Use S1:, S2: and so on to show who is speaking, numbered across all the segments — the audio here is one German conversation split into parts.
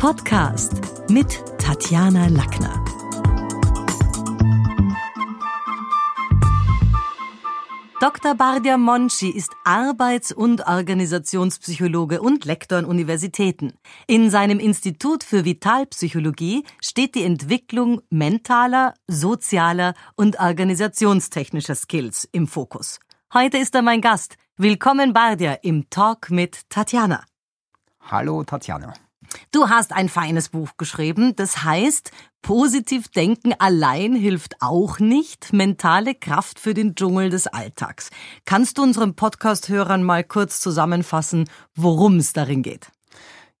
S1: Podcast mit Tatjana Lackner. Dr. Bardia Monchi ist Arbeits- und Organisationspsychologe und Lektor an Universitäten. In seinem Institut für Vitalpsychologie steht die Entwicklung mentaler, sozialer und organisationstechnischer Skills im Fokus. Heute ist er mein Gast. Willkommen Bardia im Talk mit Tatjana.
S2: Hallo Tatjana.
S1: Du hast ein feines Buch geschrieben, das heißt, positiv denken allein hilft auch nicht, mentale Kraft für den Dschungel des Alltags. Kannst du unseren Podcast-Hörern mal kurz zusammenfassen, worum es darin geht?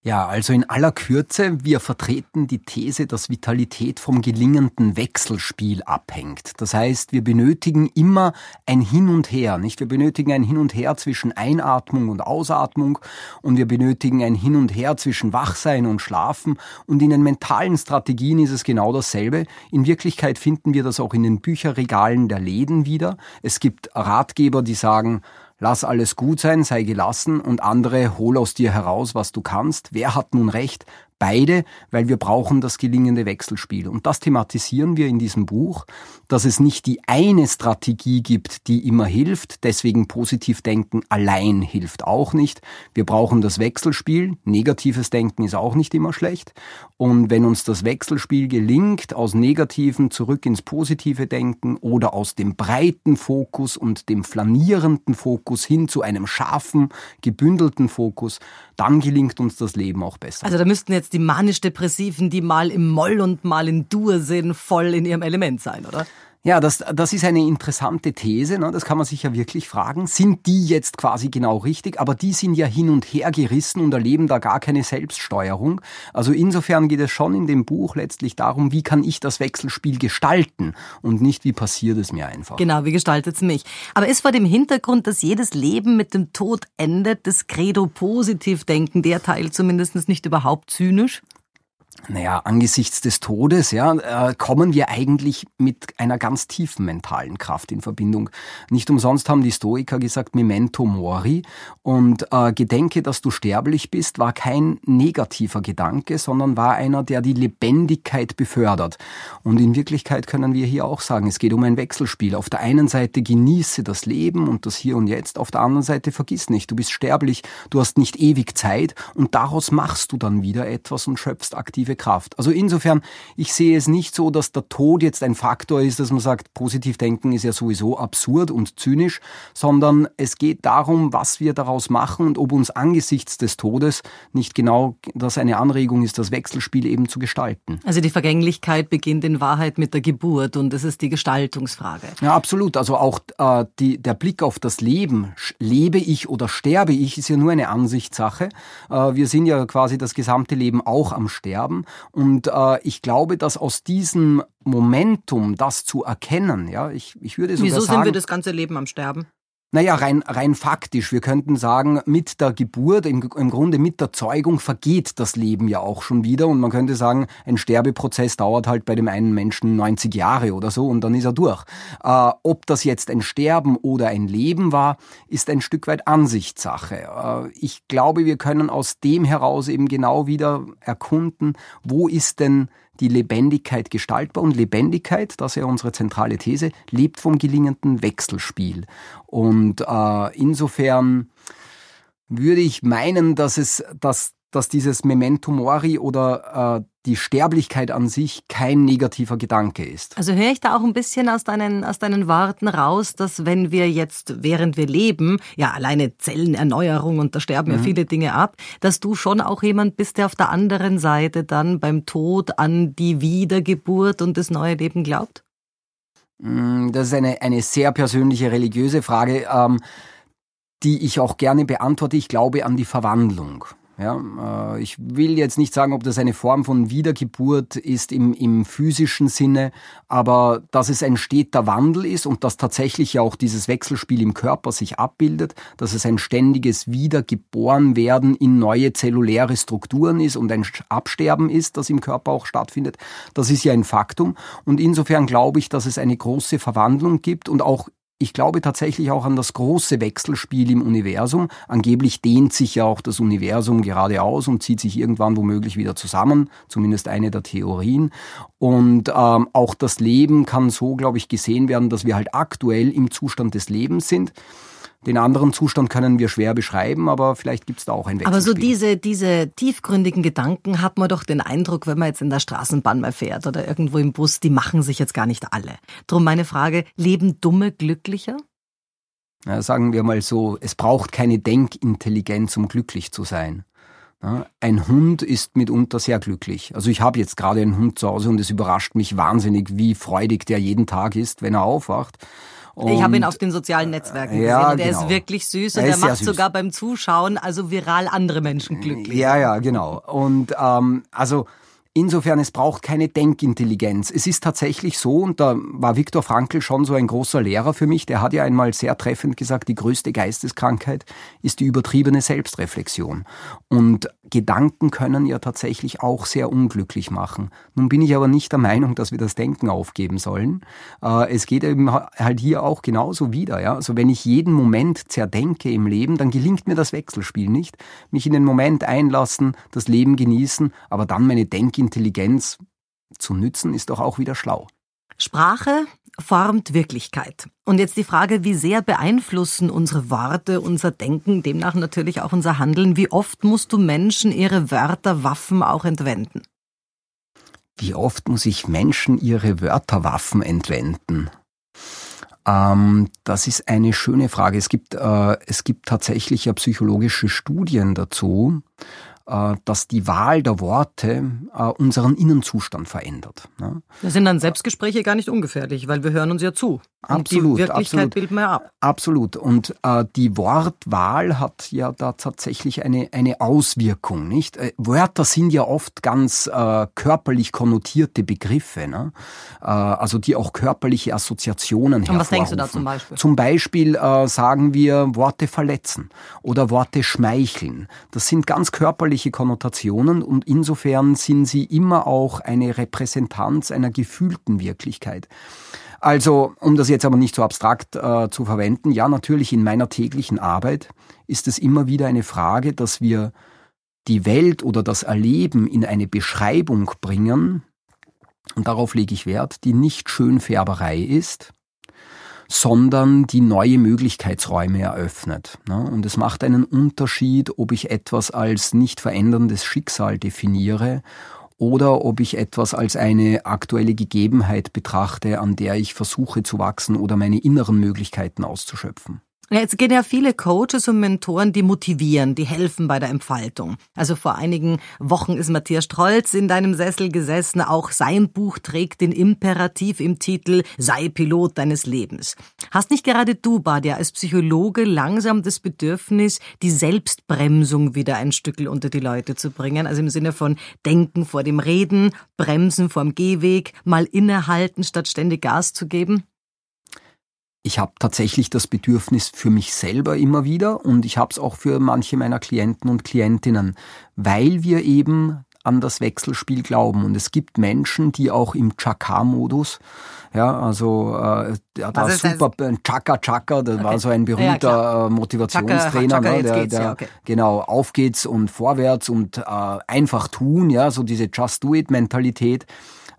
S2: Ja, also in aller Kürze, wir vertreten die These, dass Vitalität vom gelingenden Wechselspiel abhängt. Das heißt, wir benötigen immer ein Hin und Her, nicht? Wir benötigen ein Hin und Her zwischen Einatmung und Ausatmung und wir benötigen ein Hin und Her zwischen Wachsein und Schlafen und in den mentalen Strategien ist es genau dasselbe. In Wirklichkeit finden wir das auch in den Bücherregalen der Läden wieder. Es gibt Ratgeber, die sagen, lass alles gut sein, sei gelassen und andere hol aus dir heraus, was du kannst. Wer hat nun recht? Beide, weil wir brauchen das gelingende Wechselspiel. Und das thematisieren wir in diesem Buch, dass es nicht die eine Strategie gibt, die immer hilft. Deswegen positiv denken allein hilft auch nicht. Wir brauchen das Wechselspiel. Negatives Denken ist auch nicht immer schlecht. Und wenn uns das Wechselspiel gelingt, aus negativen zurück ins positive Denken oder aus dem breiten Fokus und dem flanierenden Fokus hin zu einem scharfen, gebündelten Fokus, dann gelingt uns das Leben auch besser.
S1: Also da müssten jetzt die manisch-depressiven, die mal im Moll und mal in Dur sind, voll in ihrem Element sein, oder?
S2: Ja, das, das ist eine interessante These, ne? das kann man sich ja wirklich fragen. Sind die jetzt quasi genau richtig? Aber die sind ja hin und her gerissen und erleben da gar keine Selbststeuerung. Also insofern geht es schon in dem Buch letztlich darum, wie kann ich das Wechselspiel gestalten und nicht, wie passiert es mir einfach.
S1: Genau, wie gestaltet es mich. Aber ist vor dem Hintergrund, dass jedes Leben mit dem Tod endet, das Credo positiv denken, der Teil zumindest nicht überhaupt zynisch?
S2: Naja, angesichts des Todes, ja, äh, kommen wir eigentlich mit einer ganz tiefen mentalen Kraft in Verbindung. Nicht umsonst haben die Stoiker gesagt, Memento Mori. Und äh, Gedenke, dass du sterblich bist, war kein negativer Gedanke, sondern war einer, der die Lebendigkeit befördert. Und in Wirklichkeit können wir hier auch sagen, es geht um ein Wechselspiel. Auf der einen Seite genieße das Leben und das Hier und Jetzt, auf der anderen Seite vergiss nicht, du bist sterblich, du hast nicht ewig Zeit und daraus machst du dann wieder etwas und schöpfst aktive positive Kraft. Also insofern, ich sehe es nicht so, dass der Tod jetzt ein Faktor ist, dass man sagt, positiv denken ist ja sowieso absurd und zynisch, sondern es geht darum, was wir daraus machen und ob uns angesichts des Todes nicht genau das eine Anregung ist, das Wechselspiel eben zu gestalten.
S1: Also die Vergänglichkeit beginnt in Wahrheit mit der Geburt und es ist die Gestaltungsfrage.
S2: Ja, absolut. Also auch äh, die, der Blick auf das Leben, lebe ich oder sterbe ich, ist ja nur eine Ansichtssache. Äh, wir sind ja quasi das gesamte Leben auch am Sterben. Und äh, ich glaube, dass aus diesem Momentum, das zu erkennen, ja, ich, ich würde sogar
S1: Wieso
S2: sagen,
S1: sind wir das ganze Leben am Sterben?
S2: Naja, rein, rein faktisch. Wir könnten sagen, mit der Geburt, im, im Grunde mit der Zeugung vergeht das Leben ja auch schon wieder. Und man könnte sagen, ein Sterbeprozess dauert halt bei dem einen Menschen 90 Jahre oder so und dann ist er durch. Äh, ob das jetzt ein Sterben oder ein Leben war, ist ein Stück weit Ansichtssache. Äh, ich glaube, wir können aus dem heraus eben genau wieder erkunden, wo ist denn die Lebendigkeit gestaltbar. Und Lebendigkeit, das ist ja unsere zentrale These, lebt vom gelingenden Wechselspiel. Und äh, insofern würde ich meinen, dass es, dass dass dieses Memento Mori oder äh, die Sterblichkeit an sich kein negativer Gedanke ist.
S1: Also höre ich da auch ein bisschen aus deinen, aus deinen Worten raus, dass wenn wir jetzt, während wir leben, ja alleine Zellenerneuerung und da sterben mhm. ja viele Dinge ab, dass du schon auch jemand bist, der auf der anderen Seite dann beim Tod an die Wiedergeburt und das neue Leben glaubt?
S2: Mm, das ist eine, eine sehr persönliche religiöse Frage, ähm, die ich auch gerne beantworte. Ich glaube an die Verwandlung. Ja, äh, ich will jetzt nicht sagen, ob das eine Form von Wiedergeburt ist im, im physischen Sinne, aber dass es ein steter Wandel ist und dass tatsächlich ja auch dieses Wechselspiel im Körper sich abbildet, dass es ein ständiges Wiedergeborenwerden in neue zelluläre Strukturen ist und ein Absterben ist, das im Körper auch stattfindet, das ist ja ein Faktum. Und insofern glaube ich, dass es eine große Verwandlung gibt und auch ich glaube tatsächlich auch an das große Wechselspiel im Universum. Angeblich dehnt sich ja auch das Universum geradeaus und zieht sich irgendwann womöglich wieder zusammen, zumindest eine der Theorien. Und ähm, auch das Leben kann so, glaube ich, gesehen werden, dass wir halt aktuell im Zustand des Lebens sind. Den anderen Zustand können wir schwer beschreiben, aber vielleicht gibt es da auch ein Wechselspiel.
S1: Aber so diese, diese tiefgründigen Gedanken hat man doch den Eindruck, wenn man jetzt in der Straßenbahn mal fährt oder irgendwo im Bus, die machen sich jetzt gar nicht alle. Drum meine Frage, leben Dumme glücklicher?
S2: Ja, sagen wir mal so, es braucht keine Denkintelligenz, um glücklich zu sein. Ein Hund ist mitunter sehr glücklich. Also ich habe jetzt gerade einen Hund zu Hause und es überrascht mich wahnsinnig, wie freudig der jeden Tag ist, wenn er aufwacht.
S1: Und ich habe ihn auf den sozialen Netzwerken gesehen ja, und der genau. ist wirklich süß und er, er macht süß. sogar beim Zuschauen also viral andere Menschen glücklich.
S2: Ja, ja, genau. Und ähm, also Insofern, es braucht keine Denkintelligenz. Es ist tatsächlich so, und da war Viktor Frankl schon so ein großer Lehrer für mich, der hat ja einmal sehr treffend gesagt, die größte Geisteskrankheit ist die übertriebene Selbstreflexion. Und Gedanken können ja tatsächlich auch sehr unglücklich machen. Nun bin ich aber nicht der Meinung, dass wir das Denken aufgeben sollen. Äh, es geht eben halt hier auch genauso wieder. Ja? Also wenn ich jeden Moment zerdenke im Leben, dann gelingt mir das Wechselspiel nicht. Mich in den Moment einlassen, das Leben genießen, aber dann meine Denke Intelligenz zu nützen, ist doch auch wieder schlau.
S1: Sprache formt Wirklichkeit. Und jetzt die Frage, wie sehr beeinflussen unsere Worte, unser Denken, demnach natürlich auch unser Handeln? Wie oft musst du Menschen ihre Wörter, Waffen auch entwenden?
S2: Wie oft muss ich Menschen ihre Wörter, Waffen entwenden? Ähm, das ist eine schöne Frage. Es gibt, äh, es gibt tatsächlich ja psychologische Studien dazu. Äh, dass die Wahl der Worte äh, unseren Innenzustand verändert.
S1: Da sind dann Selbstgespräche gar nicht ungefährlich, weil wir hören uns ja zu.
S2: Absolut.
S1: Und die Wirklichkeit
S2: absolut,
S1: bilden wir ab.
S2: Absolut. Und äh, die Wortwahl hat ja da tatsächlich eine, eine Auswirkung, nicht? Äh, Wörter sind ja oft ganz äh, körperlich konnotierte Begriffe, ne? Also die auch körperliche Assoziationen haben. Und was denkst du da zum Beispiel? Zum Beispiel sagen wir Worte verletzen oder Worte schmeicheln. Das sind ganz körperliche Konnotationen und insofern sind sie immer auch eine Repräsentanz einer gefühlten Wirklichkeit. Also, um das jetzt aber nicht so abstrakt äh, zu verwenden, ja, natürlich in meiner täglichen Arbeit ist es immer wieder eine Frage, dass wir die Welt oder das Erleben in eine Beschreibung bringen, und darauf lege ich Wert, die nicht Schönfärberei ist, sondern die neue Möglichkeitsräume eröffnet. Ne? Und es macht einen Unterschied, ob ich etwas als nicht veränderndes Schicksal definiere oder ob ich etwas als eine aktuelle Gegebenheit betrachte, an der ich versuche zu wachsen oder meine inneren Möglichkeiten auszuschöpfen.
S1: Jetzt gehen ja viele Coaches und Mentoren, die motivieren, die helfen bei der Entfaltung. Also vor einigen Wochen ist Matthias Strolz in deinem Sessel gesessen. Auch sein Buch trägt den Imperativ im Titel Sei Pilot deines Lebens. Hast nicht gerade du, Badia, als Psychologe langsam das Bedürfnis, die Selbstbremsung wieder ein Stückel unter die Leute zu bringen? Also im Sinne von Denken vor dem Reden, Bremsen vorm Gehweg, mal innehalten, statt ständig Gas zu geben?
S2: Ich habe tatsächlich das Bedürfnis für mich selber immer wieder und ich habe es auch für manche meiner Klienten und Klientinnen, weil wir eben an das Wechselspiel glauben. Und es gibt Menschen, die auch im Chaka-Modus, ja, also äh, ja, da super Chaka Chaka, das okay. war so ein berühmter ja, äh, Motivationstrainer, Chaka, Chaka, ne, der, der ja, okay. genau auf geht's und vorwärts und äh, einfach tun, ja, so diese Just Do It Mentalität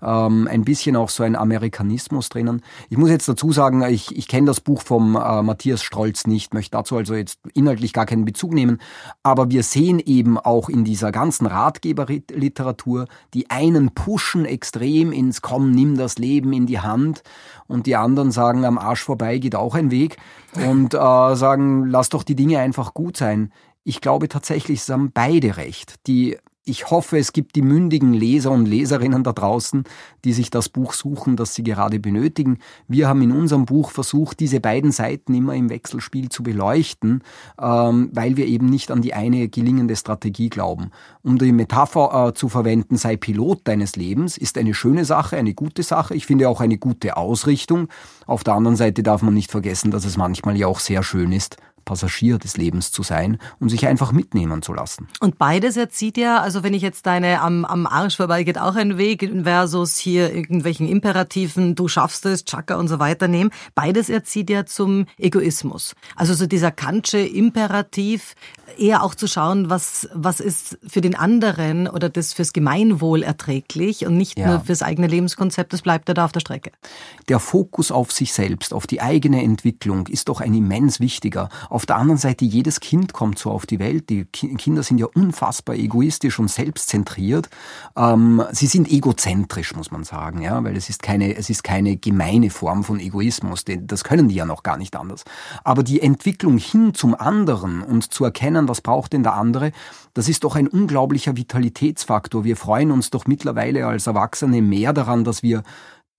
S2: ähm, ein bisschen auch so ein Amerikanismus drinnen. Ich muss jetzt dazu sagen, ich, ich kenne das Buch vom äh, Matthias Strolz nicht, möchte dazu also jetzt inhaltlich gar keinen Bezug nehmen, aber wir sehen eben auch in dieser ganzen Ratgeberliteratur, die einen pushen extrem ins Komm, nimm das Leben in die Hand und die anderen sagen, am Arsch vorbei geht auch ein Weg und äh, sagen, lass doch die Dinge einfach gut sein. Ich glaube tatsächlich, es haben beide recht. Die ich hoffe, es gibt die mündigen Leser und Leserinnen da draußen, die sich das Buch suchen, das sie gerade benötigen. Wir haben in unserem Buch versucht, diese beiden Seiten immer im Wechselspiel zu beleuchten, ähm, weil wir eben nicht an die eine gelingende Strategie glauben. Um die Metapher äh, zu verwenden, sei Pilot deines Lebens, ist eine schöne Sache, eine gute Sache. Ich finde auch eine gute Ausrichtung. Auf der anderen Seite darf man nicht vergessen, dass es manchmal ja auch sehr schön ist, Passagier des Lebens zu sein und sich einfach mitnehmen zu lassen.
S1: Und beides erzieht ja, also wenn ich jetzt deine am, am Arsch vorbei geht auch ein Weg versus hier irgendwelchen Imperativen, du schaffst es, Chaka und so weiter nehmen, beides erzieht ja zum Egoismus. Also so dieser Kantsche Imperativ, eher auch zu schauen, was, was ist für den anderen oder das fürs Gemeinwohl erträglich und nicht ja. nur fürs eigene Lebenskonzept, das bleibt ja da auf der Strecke.
S2: Der Fokus auf sich selbst, auf die eigene Entwicklung ist doch ein immens wichtiger. Auf der anderen Seite, jedes Kind kommt so auf die Welt. Die Kinder sind ja unfassbar egoistisch und selbstzentriert. Ähm, sie sind egozentrisch, muss man sagen, ja, weil es ist keine, es ist keine gemeine Form von Egoismus. Das können die ja noch gar nicht anders. Aber die Entwicklung hin zum anderen und zu erkennen, was braucht denn der andere, das ist doch ein unglaublicher Vitalitätsfaktor. Wir freuen uns doch mittlerweile als Erwachsene mehr daran, dass wir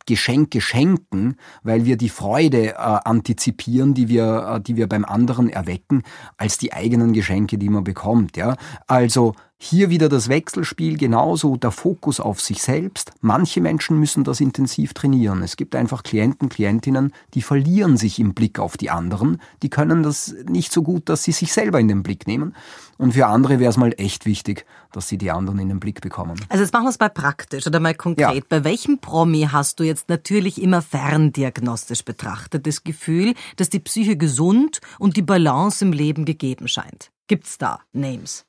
S2: Geschenke schenken, weil wir die Freude äh, antizipieren, die wir, äh, die wir beim anderen erwecken, als die eigenen Geschenke, die man bekommt. Ja? Also hier wieder das Wechselspiel, genauso der Fokus auf sich selbst. Manche Menschen müssen das intensiv trainieren. Es gibt einfach Klienten, Klientinnen, die verlieren sich im Blick auf die anderen. Die können das nicht so gut, dass sie sich selber in den Blick nehmen. Und für andere wäre es mal echt wichtig, dass sie die anderen in den Blick bekommen.
S1: Also jetzt machen wir es mal praktisch oder mal konkret. Ja. Bei welchem Promi hast du jetzt natürlich immer ferndiagnostisch betrachtet das Gefühl, dass die Psyche gesund und die Balance im Leben gegeben scheint? Gibt's da Names?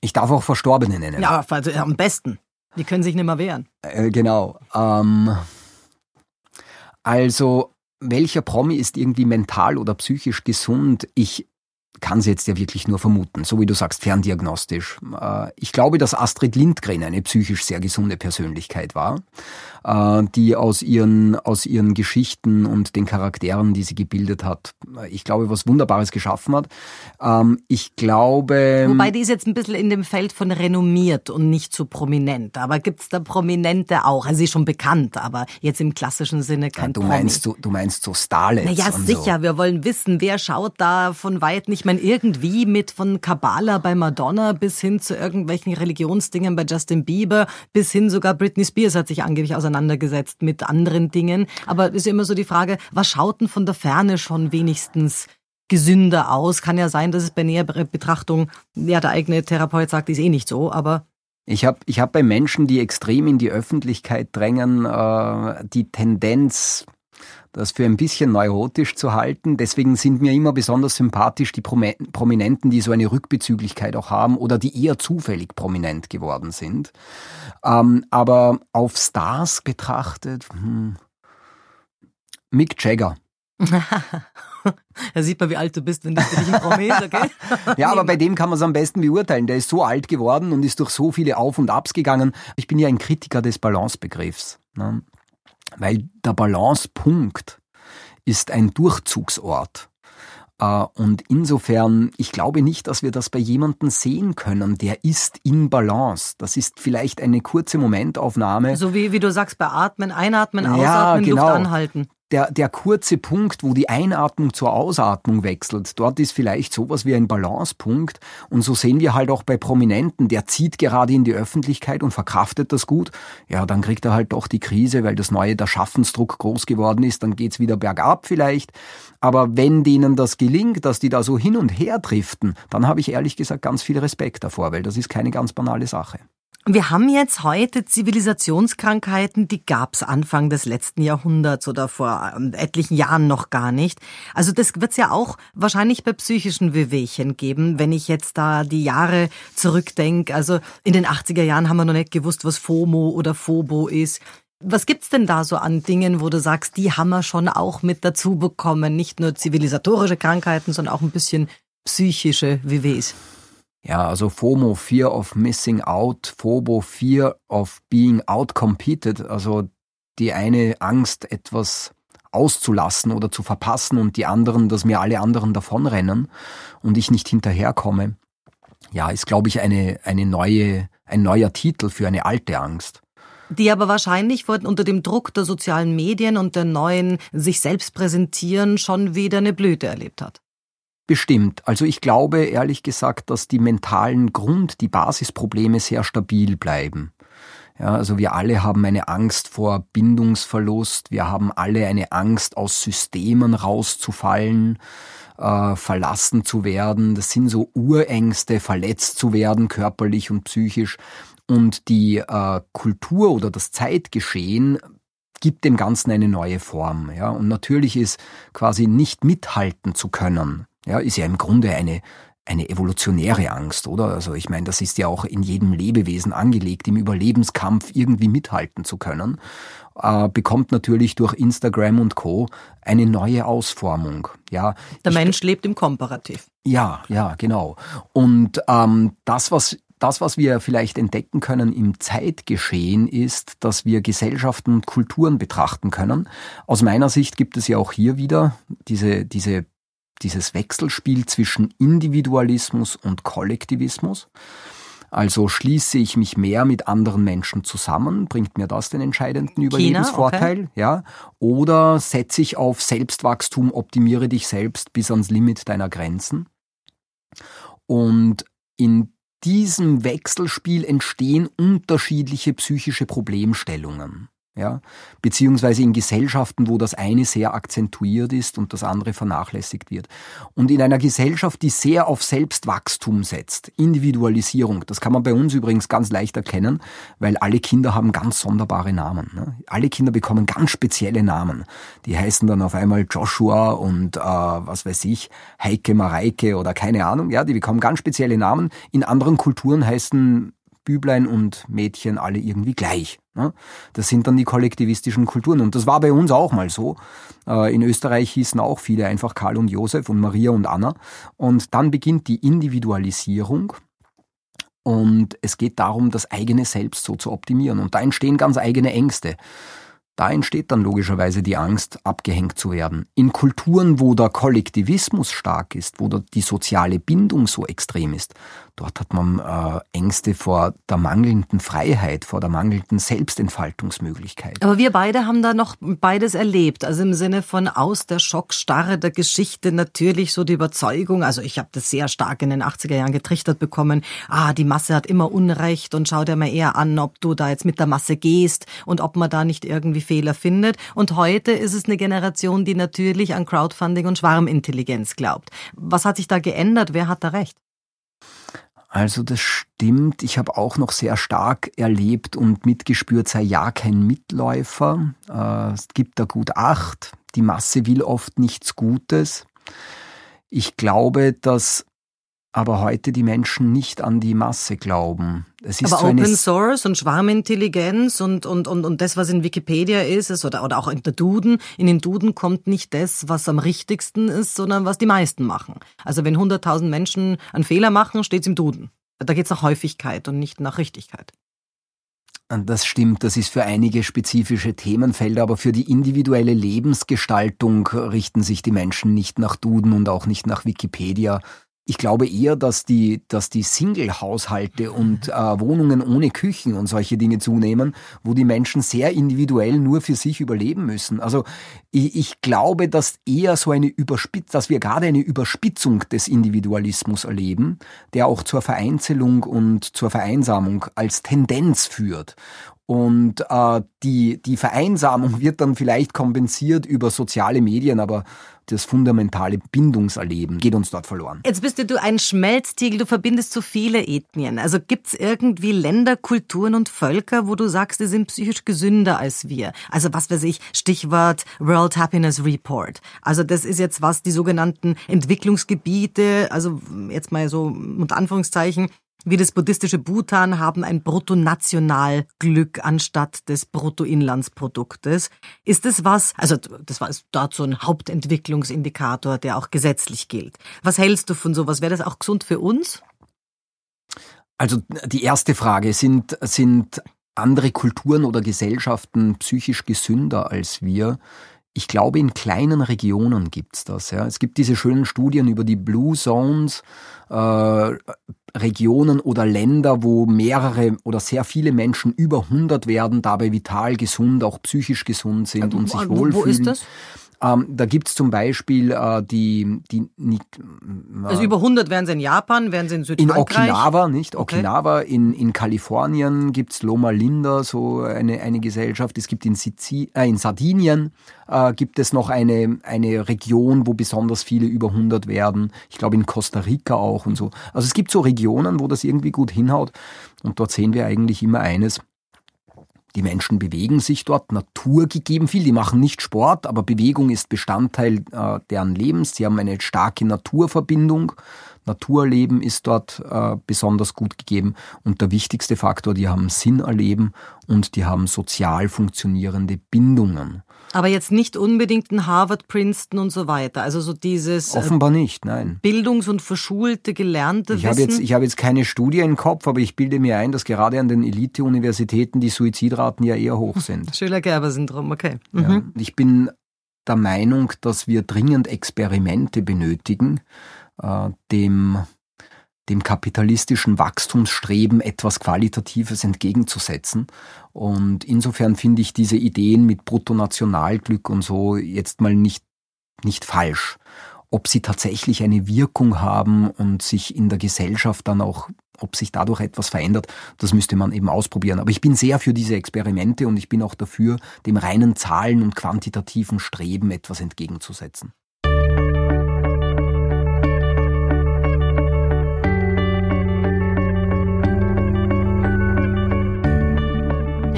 S2: Ich darf auch Verstorbene nennen.
S1: Ja, also am besten. Die können sich nicht mehr wehren.
S2: Äh, genau. Ähm, also, welcher Promi ist irgendwie mental oder psychisch gesund? Ich kann es jetzt ja wirklich nur vermuten, so wie du sagst, ferndiagnostisch. Äh, ich glaube, dass Astrid Lindgren eine psychisch sehr gesunde Persönlichkeit war. Äh, die aus ihren, aus ihren Geschichten und den Charakteren, die sie gebildet hat, ich glaube, was Wunderbares geschaffen hat. Ähm, ich glaube...
S1: Wobei die ist jetzt ein bisschen in dem Feld von renommiert und nicht so prominent. Aber gibt's da Prominente auch? Also sie ist schon bekannt, aber jetzt im klassischen Sinne kein ja,
S2: du meinst so, Du meinst so Starlets
S1: Naja, sicher. So. Wir wollen wissen, wer schaut da von weit nicht. Meine, irgendwie mit von Kabbalah bei Madonna bis hin zu irgendwelchen Religionsdingen bei Justin Bieber bis hin sogar Britney Spears hat sich angeblich auseinander auseinandergesetzt mit anderen Dingen. Aber ist immer so die Frage, was schaut denn von der Ferne schon wenigstens gesünder aus? Kann ja sein, dass es bei näherer Betrachtung, ja, der eigene Therapeut sagt, ist eh nicht so, aber
S2: ich habe ich hab bei Menschen, die extrem in die Öffentlichkeit drängen, äh, die Tendenz, das für ein bisschen neurotisch zu halten. Deswegen sind mir immer besonders sympathisch die Prominenten, die so eine Rückbezüglichkeit auch haben oder die eher zufällig prominent geworden sind. Ähm, aber auf Stars betrachtet, hm, Mick Jagger.
S1: Da sieht man, wie alt du bist, wenn das für dich ein Promi ist, okay?
S2: ja, aber bei dem kann man es am besten beurteilen. Der ist so alt geworden und ist durch so viele Auf und Abs gegangen. Ich bin ja ein Kritiker des Balancebegriffs. Ne? Weil der Balancepunkt ist ein Durchzugsort. Äh, und insofern, ich glaube nicht, dass wir das bei jemandem sehen können, der ist in Balance. Das ist vielleicht eine kurze Momentaufnahme.
S1: So wie, wie du sagst, bei Atmen, Einatmen, Ausatmen, ja, genau. Luft anhalten
S2: der, der kurze Punkt, wo die Einatmung zur Ausatmung wechselt, dort ist vielleicht sowas wie ein Balancepunkt. Und so sehen wir halt auch bei Prominenten, der zieht gerade in die Öffentlichkeit und verkraftet das gut. Ja, dann kriegt er halt doch die Krise, weil das neue, der Schaffensdruck groß geworden ist, dann geht's wieder bergab vielleicht. Aber wenn denen das gelingt, dass die da so hin und her driften, dann habe ich ehrlich gesagt ganz viel Respekt davor, weil das ist keine ganz banale Sache.
S1: Wir haben jetzt heute Zivilisationskrankheiten, die gab's Anfang des letzten Jahrhunderts oder vor ähm, etlichen Jahren noch gar nicht. Also das wird's ja auch wahrscheinlich bei psychischen Wehwehchen geben, wenn ich jetzt da die Jahre zurückdenke. Also in den 80er Jahren haben wir noch nicht gewusst, was FOMO oder FOBO ist. Was gibt's denn da so an Dingen, wo du sagst, die haben wir schon auch mit dazu bekommen? Nicht nur zivilisatorische Krankheiten, sondern auch ein bisschen psychische WWs.
S2: Ja, also FOMO, Fear of Missing Out, FOBO, Fear of Being Outcompeted, also die eine Angst, etwas auszulassen oder zu verpassen und die anderen, dass mir alle anderen davonrennen und ich nicht hinterherkomme. Ja, ist, glaube ich, eine, eine neue, ein neuer Titel für eine alte Angst.
S1: Die aber wahrscheinlich unter dem Druck der sozialen Medien und der neuen sich selbst präsentieren schon wieder eine Blüte erlebt hat.
S2: Bestimmt. Also ich glaube ehrlich gesagt, dass die mentalen Grund, die Basisprobleme sehr stabil bleiben. Ja, also wir alle haben eine Angst vor Bindungsverlust, wir haben alle eine Angst, aus Systemen rauszufallen. äh, verlassen zu werden. Das sind so Urängste, verletzt zu werden, körperlich und psychisch. Und die äh, Kultur oder das Zeitgeschehen gibt dem Ganzen eine neue Form. Ja? Und natürlich ist quasi nicht mithalten zu können, ja, ist ja im Grunde eine, eine evolutionäre Angst, oder? Also ich meine, das ist ja auch in jedem Lebewesen angelegt, im Überlebenskampf irgendwie mithalten zu können, äh, bekommt natürlich durch Instagram und Co. eine neue Ausformung. Ja,
S1: Der ich, Mensch lebt im Komparativ.
S2: Ja, ja, genau. Und ähm, das, was das, was wir vielleicht entdecken können im Zeitgeschehen, ist, dass wir Gesellschaften und Kulturen betrachten können. Aus meiner Sicht gibt es ja auch hier wieder diese, diese dieses Wechselspiel zwischen Individualismus und Kollektivismus. Also schließe ich mich mehr mit anderen Menschen zusammen, bringt mir das den entscheidenden Überlebensvorteil, okay. ja? Oder setze ich auf Selbstwachstum, optimiere dich selbst bis ans Limit deiner Grenzen? Und in diesem Wechselspiel entstehen unterschiedliche psychische Problemstellungen ja, beziehungsweise in Gesellschaften, wo das eine sehr akzentuiert ist und das andere vernachlässigt wird. Und in einer Gesellschaft, die sehr auf Selbstwachstum setzt, Individualisierung, das kann man bei uns übrigens ganz leicht erkennen, weil alle Kinder haben ganz sonderbare Namen. Ne? Alle Kinder bekommen ganz spezielle Namen. Die heißen dann auf einmal Joshua und äh, was weiß ich, Heike Mareike oder keine Ahnung, ja, die bekommen ganz spezielle Namen. In anderen Kulturen heißen Büblein und Mädchen alle irgendwie gleich. Ne? Das sind dann die kollektivistischen Kulturen. Und das war bei uns auch mal so. Äh, in Österreich hießen auch viele einfach Karl und Josef und Maria und Anna. Und dann beginnt die Individualisierung. Und es geht darum, das eigene Selbst so zu optimieren. Und da entstehen ganz eigene Ängste. Da entsteht dann logischerweise die Angst, abgehängt zu werden. In Kulturen, wo der Kollektivismus stark ist, wo die soziale Bindung so extrem ist, dort hat man äh, Ängste vor der mangelnden Freiheit, vor der mangelnden Selbstentfaltungsmöglichkeit.
S1: Aber wir beide haben da noch beides erlebt. Also im Sinne von aus der Schockstarre der Geschichte natürlich so die Überzeugung, also ich habe das sehr stark in den 80er Jahren getrichtert bekommen, ah, die Masse hat immer Unrecht und schau dir mal eher an, ob du da jetzt mit der Masse gehst und ob man da nicht irgendwie Fehler findet. Und heute ist es eine Generation, die natürlich an Crowdfunding und Schwarmintelligenz glaubt. Was hat sich da geändert? Wer hat da recht?
S2: Also das stimmt. Ich habe auch noch sehr stark erlebt und mitgespürt, sei ja kein Mitläufer. Äh, es gibt da gut acht. Die Masse will oft nichts Gutes. Ich glaube, dass aber heute die Menschen nicht an die Masse glauben.
S1: Es ist aber so Open Source und Schwarmintelligenz und, und, und, und das, was in Wikipedia ist, ist oder, oder auch in der Duden, in den Duden kommt nicht das, was am richtigsten ist, sondern was die meisten machen. Also wenn 100.000 Menschen einen Fehler machen, steht es im Duden. Da geht es nach Häufigkeit und nicht nach Richtigkeit.
S2: Das stimmt, das ist für einige spezifische Themenfelder, aber für die individuelle Lebensgestaltung richten sich die Menschen nicht nach Duden und auch nicht nach Wikipedia, ich glaube eher, dass die, dass die Single-Haushalte und äh, Wohnungen ohne Küchen und solche Dinge zunehmen, wo die Menschen sehr individuell nur für sich überleben müssen. Also ich, ich glaube, dass eher so eine Überspitz, dass wir gerade eine Überspitzung des Individualismus erleben, der auch zur Vereinzelung und zur Vereinsamung als Tendenz führt. Und äh, die, die Vereinsamung wird dann vielleicht kompensiert über soziale Medien, aber das fundamentale Bindungserleben geht uns dort verloren.
S1: Jetzt bist du ein Schmelztiegel, du verbindest so viele Ethnien. Also gibt's irgendwie Länder, Kulturen und Völker, wo du sagst, die sind psychisch gesünder als wir? Also was weiß ich, Stichwort World Happiness Report. Also das ist jetzt was, die sogenannten Entwicklungsgebiete, also jetzt mal so unter Anführungszeichen, wie das buddhistische Bhutan haben ein Bruttonationalglück anstatt des Bruttoinlandsproduktes. Ist es was, also das war dort so ein Hauptentwicklungsindikator, der auch gesetzlich gilt. Was hältst du von sowas? Wäre das auch gesund für uns?
S2: Also die erste Frage, sind, sind andere Kulturen oder Gesellschaften psychisch gesünder als wir? Ich glaube, in kleinen Regionen gibt's das. Ja. Es gibt diese schönen Studien über die Blue Zones, äh, Regionen oder Länder, wo mehrere oder sehr viele Menschen über 100 werden, dabei vital gesund, auch psychisch gesund sind und sich wohlfühlen. Wo ist das? Ähm, da gibt's zum Beispiel äh, die, die, die
S1: äh, Also über 100 wären sie in Japan, wären sie in Südfrankreich?
S2: In Okinawa, nicht? Okinawa, okay. in, in Kalifornien gibt's Loma Linda, so eine, eine Gesellschaft. Es gibt in, Sizil äh, in Sardinien äh, gibt es noch eine, eine Region, wo besonders viele über 100 werden. Ich glaube in Costa Rica auch und so. Also es gibt so Regionen, wo das irgendwie gut hinhaut. Und dort sehen wir eigentlich immer eines. Die Menschen bewegen sich dort, Natur gegeben viel, die machen nicht Sport, aber Bewegung ist Bestandteil äh, deren Lebens. Sie haben eine starke Naturverbindung. Naturleben ist dort äh, besonders gut gegeben. Und der wichtigste Faktor, die haben Sinn erleben und die haben sozial funktionierende Bindungen.
S1: Aber jetzt nicht unbedingt in Harvard, Princeton und so weiter. Also so dieses
S2: äh, offenbar nicht, nein.
S1: Bildungs- und verschulte, gelernte
S2: ich Wissen. jetzt, ich habe jetzt keine Studie im Kopf, aber ich bilde mir ein, dass gerade an den Elite-Universitäten die Suizidraten ja eher hoch sind.
S1: Schüler-Gerber-Syndrom, okay.
S2: Mhm. Ja. Ich bin der Meinung, dass wir dringend Experimente benötigen, äh, dem dem kapitalistischen Wachstumsstreben etwas Qualitatives entgegenzusetzen. Und insofern finde ich diese Ideen mit Bruttonationalglück und so jetzt mal nicht, nicht falsch. Ob sie tatsächlich eine Wirkung haben und sich in der Gesellschaft dann auch, ob sich dadurch etwas verändert, das müsste man eben ausprobieren. Aber ich bin sehr für diese Experimente und ich bin auch dafür, dem reinen Zahlen und quantitativen Streben etwas entgegenzusetzen.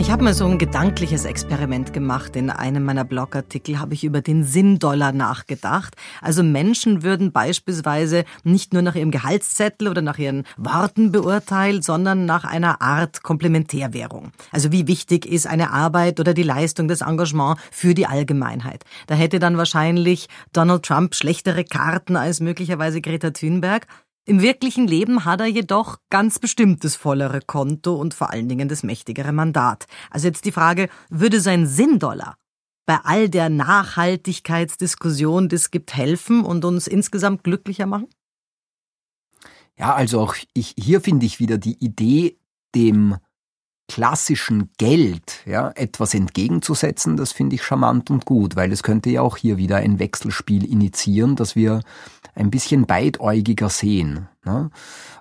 S1: Ich habe mal so ein gedankliches Experiment gemacht. In einem meiner Blogartikel habe ich über den Sinndollar nachgedacht. Also Menschen würden beispielsweise nicht nur nach ihrem Gehaltszettel oder nach ihren Worten beurteilt, sondern nach einer Art Komplementärwährung. Also wie wichtig ist eine Arbeit oder die Leistung des Engagement für die Allgemeinheit. Da hätte dann wahrscheinlich Donald Trump schlechtere Karten als möglicherweise Greta Thunberg. Im wirklichen Leben hat er jedoch ganz bestimmt das vollere Konto und vor allen Dingen das mächtigere Mandat. Also jetzt die Frage, würde sein Sinndollar bei all der Nachhaltigkeitsdiskussion, die es gibt, helfen und uns insgesamt glücklicher machen?
S2: Ja, also auch ich, hier finde ich wieder die Idee, dem klassischen Geld ja, etwas entgegenzusetzen, das finde ich charmant und gut, weil es könnte ja auch hier wieder ein Wechselspiel initiieren, dass wir ein bisschen beidäugiger sehen. Ne?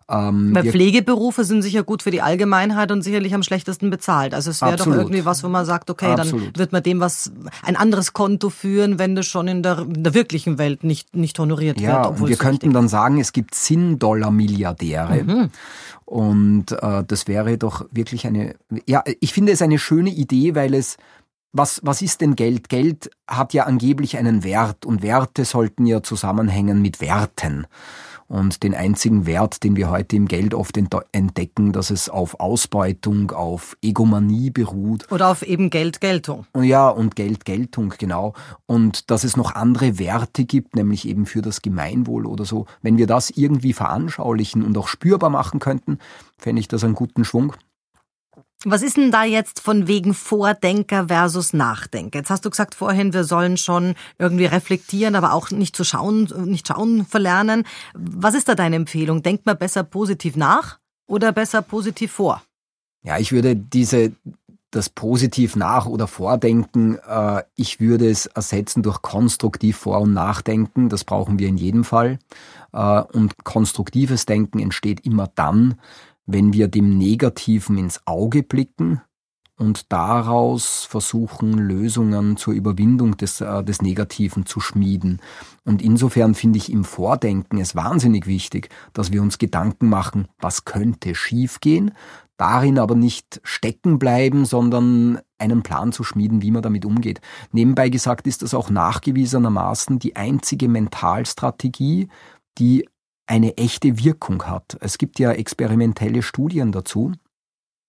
S1: Ähm, Weil Pflegeberufe sind sicher gut für die Allgemeinheit und sicherlich am schlechtesten bezahlt. Also es wäre doch irgendwie was, wo man sagt, okay, Absolut. dann wird man dem was ein anderes Konto führen, wenn das schon in der, in der wirklichen Welt nicht, nicht honoriert
S2: ja,
S1: wird.
S2: Ja, wir könnten dann sagen, es gibt Sinn-Dollar-Milliardäre. Mhm. Und äh, das wäre doch wirklich eine, ja, ich finde es eine schöne Idee, weil es was, was ist denn Geld? Geld hat ja angeblich einen Wert und Werte sollten ja zusammenhängen mit Werten. Und den einzigen Wert, den wir heute im Geld oft entdecken, dass es auf Ausbeutung, auf Egomanie beruht.
S1: Oder auf eben Geldgeltung.
S2: Ja, und Geldgeltung, genau. Und dass es noch andere Werte gibt, nämlich eben für das Gemeinwohl oder so. Wenn wir das irgendwie veranschaulichen und auch spürbar machen könnten, fände ich das einen guten Schwung.
S1: Was ist denn da jetzt von wegen Vordenker versus Nachdenker? Jetzt hast du gesagt vorhin, wir sollen schon irgendwie reflektieren, aber auch nicht zu schauen, nicht schauen verlernen. Was ist da deine Empfehlung? Denkt man besser positiv nach oder besser positiv vor?
S2: Ja, ich würde diese das positiv nach oder vordenken, äh, ich würde es ersetzen durch konstruktiv vor und nachdenken. Das brauchen wir in jedem Fall. Äh, und konstruktives Denken entsteht immer dann, wenn wir dem Negativen ins Auge blicken und daraus versuchen, Lösungen zur Überwindung des, äh, des Negativen zu schmieden. Und insofern finde ich im Vordenken es wahnsinnig wichtig, dass wir uns Gedanken machen, was könnte schiefgehen, darin aber nicht stecken bleiben, sondern einen Plan zu schmieden, wie man damit umgeht. Nebenbei gesagt ist das auch nachgewiesenermaßen die einzige Mentalstrategie, die eine echte Wirkung hat. Es gibt ja experimentelle Studien dazu,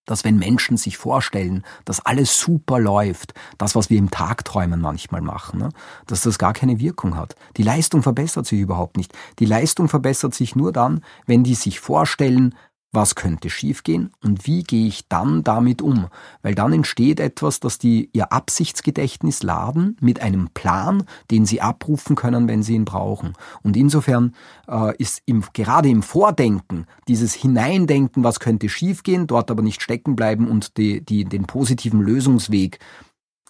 S2: dass wenn Menschen sich vorstellen, dass alles super läuft, das, was wir im Tagträumen manchmal machen, ne, dass das gar keine Wirkung hat. Die Leistung verbessert sich überhaupt nicht. Die Leistung verbessert sich nur dann, wenn die sich vorstellen, was könnte schiefgehen und wie gehe ich dann damit um? Weil dann entsteht etwas, das die ihr Absichtsgedächtnis laden mit einem Plan, den sie abrufen können, wenn sie ihn brauchen. Und insofern äh, ist im, gerade im Vordenken dieses Hineindenken, was könnte schiefgehen, dort aber nicht stecken bleiben und die, die, den positiven Lösungsweg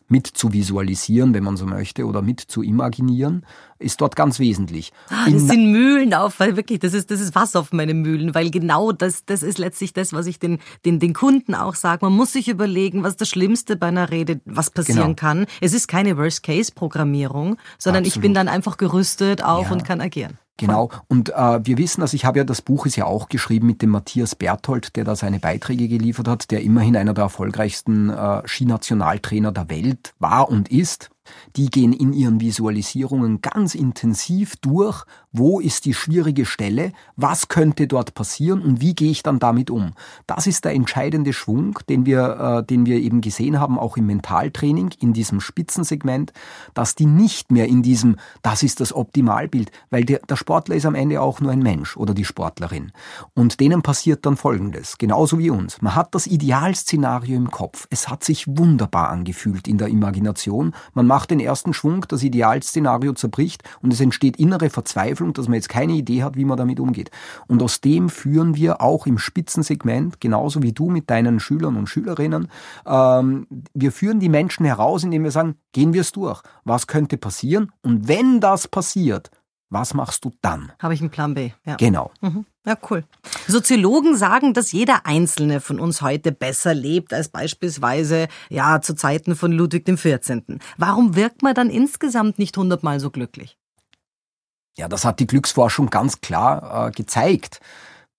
S2: mit zu visualisieren, wenn man so möchte, oder mit zu imaginieren, ist dort ganz wesentlich.
S1: Ah, das sind Mühlen auf, weil wirklich, das ist, das ist was auf meine Mühlen, weil genau das, das ist letztlich das, was ich den, den, den Kunden auch sage. Man muss sich überlegen, was das Schlimmste bei einer Rede, was passieren genau. kann. Es ist keine Worst-Case-Programmierung, sondern Absolut. ich bin dann einfach gerüstet auf ja. und kann agieren.
S2: Genau. Und äh, wir wissen, also ich habe ja das Buch ist ja auch geschrieben mit dem Matthias Berthold, der da seine Beiträge geliefert hat, der immerhin einer der erfolgreichsten äh, Skinationaltrainer der Welt war und ist. Die gehen in ihren Visualisierungen ganz intensiv durch, wo ist die schwierige Stelle, was könnte dort passieren und wie gehe ich dann damit um. Das ist der entscheidende Schwung, den wir, äh, den wir eben gesehen haben, auch im Mentaltraining, in diesem Spitzensegment, dass die nicht mehr in diesem, das ist das Optimalbild, weil der, der Sportler ist am Ende auch nur ein Mensch oder die Sportlerin. Und denen passiert dann Folgendes, genauso wie uns. Man hat das Idealszenario im Kopf. Es hat sich wunderbar angefühlt in der Imagination. Man macht macht den ersten Schwung, das Idealszenario zerbricht und es entsteht innere Verzweiflung, dass man jetzt keine Idee hat, wie man damit umgeht. Und aus dem führen wir auch im Spitzensegment, genauso wie du mit deinen Schülern und Schülerinnen, ähm, wir führen die Menschen heraus, indem wir sagen, gehen wir es durch. Was könnte passieren? Und wenn das passiert, was machst du dann?
S1: Habe ich einen Plan B.
S2: Ja. Genau.
S1: Mhm. Ja, cool. Soziologen sagen, dass jeder Einzelne von uns heute besser lebt als beispielsweise ja zu Zeiten von Ludwig XIV. Warum wirkt man dann insgesamt nicht hundertmal so glücklich?
S2: Ja, das hat die Glücksforschung ganz klar äh, gezeigt.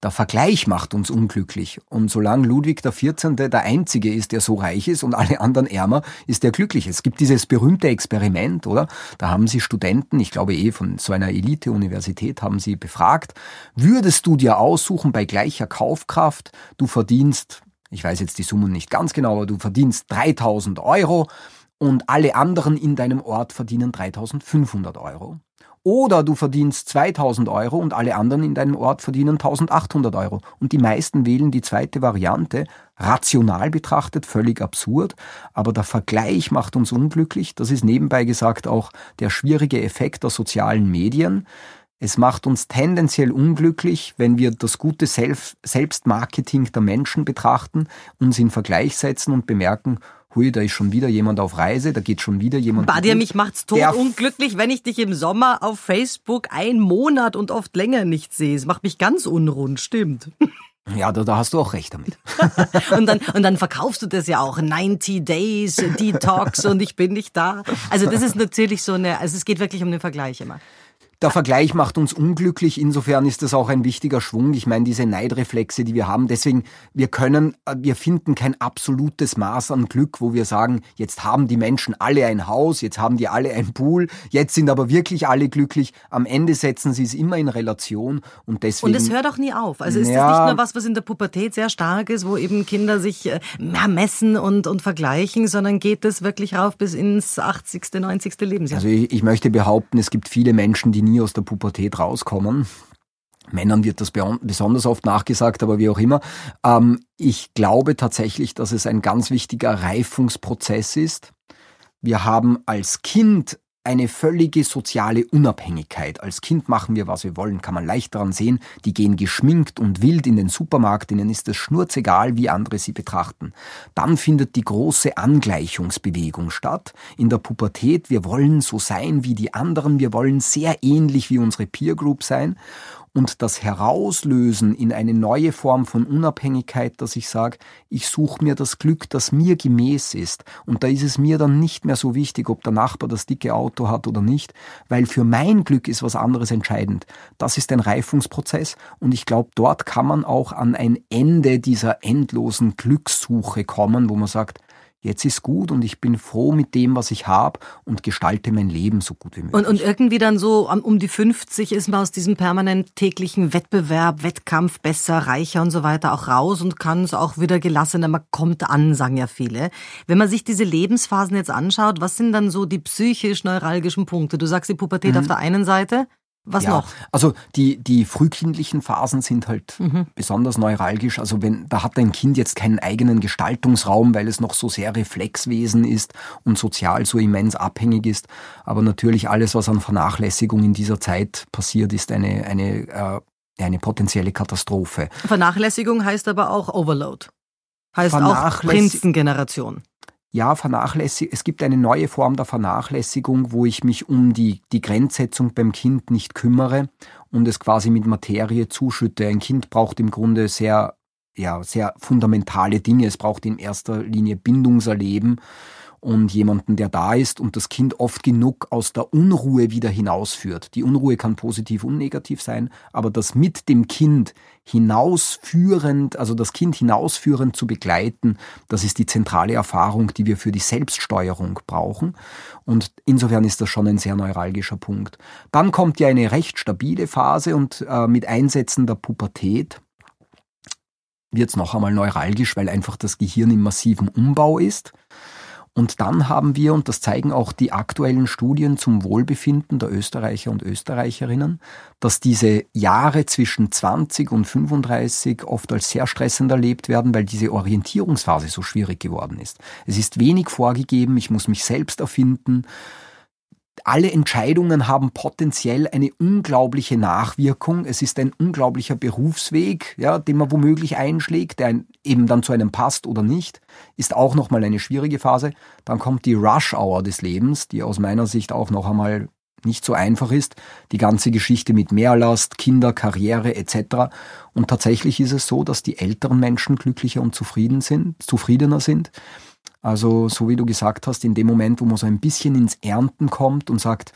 S2: Der Vergleich macht uns unglücklich. Und solange Ludwig XIV. der Einzige ist, der so reich ist und alle anderen ärmer, ist er glücklich. Es gibt dieses berühmte Experiment, oder? Da haben sie Studenten, ich glaube eh von so einer Elite-Universität, haben sie befragt, würdest du dir aussuchen bei gleicher Kaufkraft, du verdienst, ich weiß jetzt die Summen nicht ganz genau, aber du verdienst 3000 Euro und alle anderen in deinem Ort verdienen 3500 Euro. Oder du verdienst 2000 Euro und alle anderen in deinem Ort verdienen 1800 Euro. Und die meisten wählen die zweite Variante, rational betrachtet völlig absurd, aber der Vergleich macht uns unglücklich. Das ist nebenbei gesagt auch der schwierige Effekt der sozialen Medien. Es macht uns tendenziell unglücklich, wenn wir das gute Selbstmarketing der Menschen betrachten, uns in Vergleich setzen und bemerken, hui, da ist schon wieder jemand auf Reise, da geht schon wieder jemand.
S1: Badia, mich macht's tot unglücklich, wenn ich dich im Sommer auf Facebook einen Monat und oft länger nicht sehe. Es macht mich ganz unrund, stimmt.
S2: Ja, da, da hast du auch recht damit.
S1: und, dann, und dann verkaufst du das ja auch. 90 Days, Detox und ich bin nicht da. Also das ist natürlich so eine, also es geht wirklich um den Vergleich immer.
S2: Der Vergleich macht uns unglücklich, insofern ist das auch ein wichtiger Schwung. Ich meine, diese Neidreflexe, die wir haben, deswegen, wir können, äh, wir finden kein absolutes Maß an Glück, wo wir sagen, jetzt haben die Menschen alle ein Haus, jetzt haben die alle ein Pool, jetzt sind aber wirklich alle glücklich. Am Ende setzen sie es immer in Relation und deswegen.
S1: Und es hört auch nie auf. Also ist ja, das nicht nur was, was in der Pubertät sehr stark ist, wo eben Kinder sich äh, mehr messen und, und vergleichen, sondern geht es wirklich rauf bis ins 80., 90. Lebensjahr?
S2: Also ich, ich möchte behaupten, es gibt viele Menschen, die nie aus der Pubertät rauskommen. Männern wird das besonders oft nachgesagt, aber wie auch immer. Ähm, ich glaube tatsächlich, dass es ein ganz wichtiger Reifungsprozess ist. Wir haben als Kind eine völlige soziale Unabhängigkeit. Als Kind machen wir, was wir wollen, kann man leicht daran sehen. Die gehen geschminkt und wild in den Supermarkt, ihnen ist es schnurzegal, wie andere sie betrachten. Dann findet die große Angleichungsbewegung statt. In der Pubertät, wir wollen so sein wie die anderen, wir wollen sehr ähnlich wie unsere Peer Group sein und das Herauslösen in eine neue Form von Unabhängigkeit, dass ich sage, ich suche mir das Glück, das mir gemäß ist. Und da ist es mir dann nicht mehr so wichtig, ob der Nachbar das dicke Auto hat oder nicht, weil für mein Glück ist was anderes entscheidend. Das ist ein Reifungsprozess und ich glaube, dort kann man auch an ein Ende dieser endlosen Glückssuche kommen, wo man sagt, jetzt ist gut und ich bin froh mit dem, was ich habe und gestalte mein Leben so gut wie möglich.
S1: Und, und irgendwie dann so um die 50 ist man aus diesem permanent täglichen Wettbewerb, Wettkampf besser, reicher und so weiter auch raus und kann es auch wieder gelassener, man kommt an, sagen ja viele. Wenn man sich diese Lebensphasen jetzt anschaut, was sind dann so die psychisch-neuralgischen Punkte? Du sagst die Pubertät mhm. auf der einen Seite, was ja, noch?
S2: Also die, die frühkindlichen Phasen sind halt mhm. besonders neuralgisch. Also wenn, da hat ein Kind jetzt keinen eigenen Gestaltungsraum, weil es noch so sehr Reflexwesen ist und sozial so immens abhängig ist. Aber natürlich alles, was an Vernachlässigung in dieser Zeit passiert, ist eine, eine, äh, eine potenzielle Katastrophe.
S1: Vernachlässigung heißt aber auch Overload. Heißt auch Prinzengeneration.
S2: Ja, vernachlässig, es gibt eine neue Form der Vernachlässigung, wo ich mich um die, die Grenzsetzung beim Kind nicht kümmere und es quasi mit Materie zuschütte. Ein Kind braucht im Grunde sehr, ja, sehr fundamentale Dinge. Es braucht in erster Linie Bindungserleben und jemanden, der da ist und das Kind oft genug aus der Unruhe wieder hinausführt. Die Unruhe kann positiv und negativ sein, aber das mit dem Kind hinausführend, also das Kind hinausführend zu begleiten, das ist die zentrale Erfahrung, die wir für die Selbststeuerung brauchen. Und insofern ist das schon ein sehr neuralgischer Punkt. Dann kommt ja eine recht stabile Phase und äh, mit Einsätzen der Pubertät wird es noch einmal neuralgisch, weil einfach das Gehirn im massiven Umbau ist. Und dann haben wir, und das zeigen auch die aktuellen Studien zum Wohlbefinden der Österreicher und Österreicherinnen, dass diese Jahre zwischen 20 und 35 oft als sehr stressend erlebt werden, weil diese Orientierungsphase so schwierig geworden ist. Es ist wenig vorgegeben, ich muss mich selbst erfinden alle Entscheidungen haben potenziell eine unglaubliche Nachwirkung. Es ist ein unglaublicher Berufsweg, ja, den man womöglich einschlägt, der eben dann zu einem passt oder nicht, ist auch nochmal eine schwierige Phase. Dann kommt die Rush-Hour des Lebens, die aus meiner Sicht auch noch einmal nicht so einfach ist. Die ganze Geschichte mit Mehrlast, Kinder, Karriere etc. Und tatsächlich ist es so, dass die älteren Menschen glücklicher und zufrieden sind, zufriedener sind. Also so wie du gesagt hast, in dem Moment, wo man so ein bisschen ins Ernten kommt und sagt,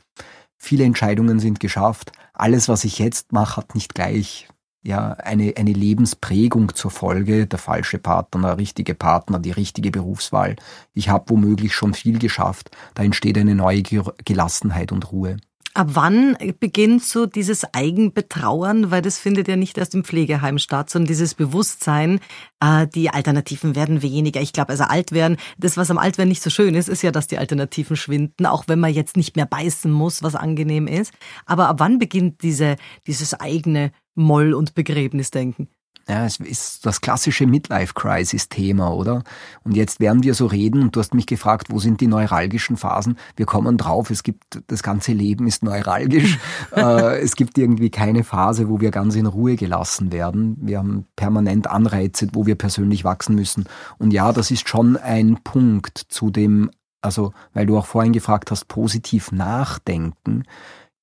S2: viele Entscheidungen sind geschafft, alles, was ich jetzt mache, hat nicht gleich ja, eine, eine Lebensprägung zur Folge, der falsche Partner, der richtige Partner, die richtige Berufswahl. Ich habe womöglich schon viel geschafft. Da entsteht eine neue Gelassenheit und Ruhe.
S1: Ab wann beginnt so dieses Eigenbetrauern? Weil das findet ja nicht erst im Pflegeheim statt, sondern dieses Bewusstsein, äh, die Alternativen werden weniger. Ich glaube, also alt werden, das, was am Altwerden nicht so schön ist, ist ja, dass die Alternativen schwinden, auch wenn man jetzt nicht mehr beißen muss, was angenehm ist. Aber ab wann beginnt diese, dieses eigene Moll- und Begräbnisdenken?
S2: Ja, es ist das klassische Midlife-Crisis-Thema, oder? Und jetzt werden wir so reden und du hast mich gefragt, wo sind die neuralgischen Phasen? Wir kommen drauf, es gibt, das ganze Leben ist neuralgisch. äh, es gibt irgendwie keine Phase, wo wir ganz in Ruhe gelassen werden. Wir haben permanent Anreize, wo wir persönlich wachsen müssen. Und ja, das ist schon ein Punkt zu dem, also, weil du auch vorhin gefragt hast, positiv nachdenken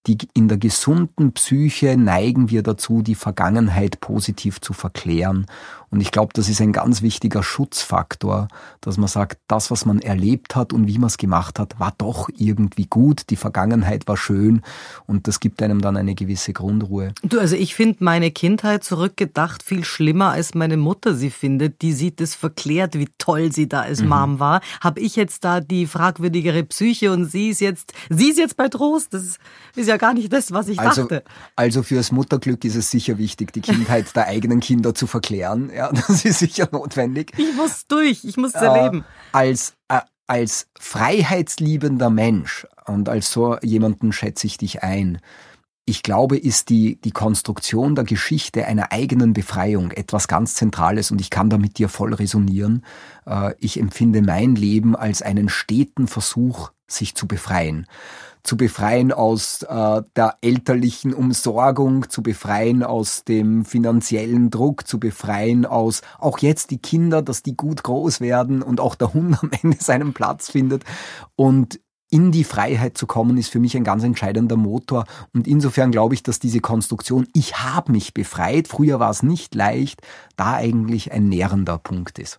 S2: die, in der gesunden Psyche neigen wir dazu, die Vergangenheit positiv zu verklären und ich glaube, das ist ein ganz wichtiger Schutzfaktor, dass man sagt, das, was man erlebt hat und wie man es gemacht hat, war doch irgendwie gut. Die Vergangenheit war schön und das gibt einem dann eine gewisse Grundruhe.
S1: Du, also ich finde meine Kindheit zurückgedacht viel schlimmer, als meine Mutter sie findet. Die sieht es verklärt, wie toll sie da als mhm. Mom war. Habe ich jetzt da die fragwürdigere Psyche und sie ist jetzt, sie ist jetzt bei Trost. Das ist ja gar nicht das, was ich
S2: also,
S1: dachte.
S2: Also fürs Mutterglück ist es sicher wichtig, die Kindheit der eigenen Kinder zu verklären. Ja, das ist sicher notwendig.
S1: Ich muss durch, ich muss es erleben.
S2: Äh, als, äh, als freiheitsliebender Mensch und als so jemanden schätze ich dich ein. Ich glaube, ist die, die Konstruktion der Geschichte einer eigenen Befreiung etwas ganz Zentrales und ich kann da mit dir voll resonieren. Äh, ich empfinde mein Leben als einen steten Versuch, sich zu befreien zu befreien aus äh, der elterlichen Umsorgung, zu befreien aus dem finanziellen Druck, zu befreien aus auch jetzt die Kinder, dass die gut groß werden und auch der Hund am Ende seinen Platz findet. Und in die Freiheit zu kommen, ist für mich ein ganz entscheidender Motor. Und insofern glaube ich, dass diese Konstruktion, ich habe mich befreit, früher war es nicht leicht, da eigentlich ein nährender Punkt ist.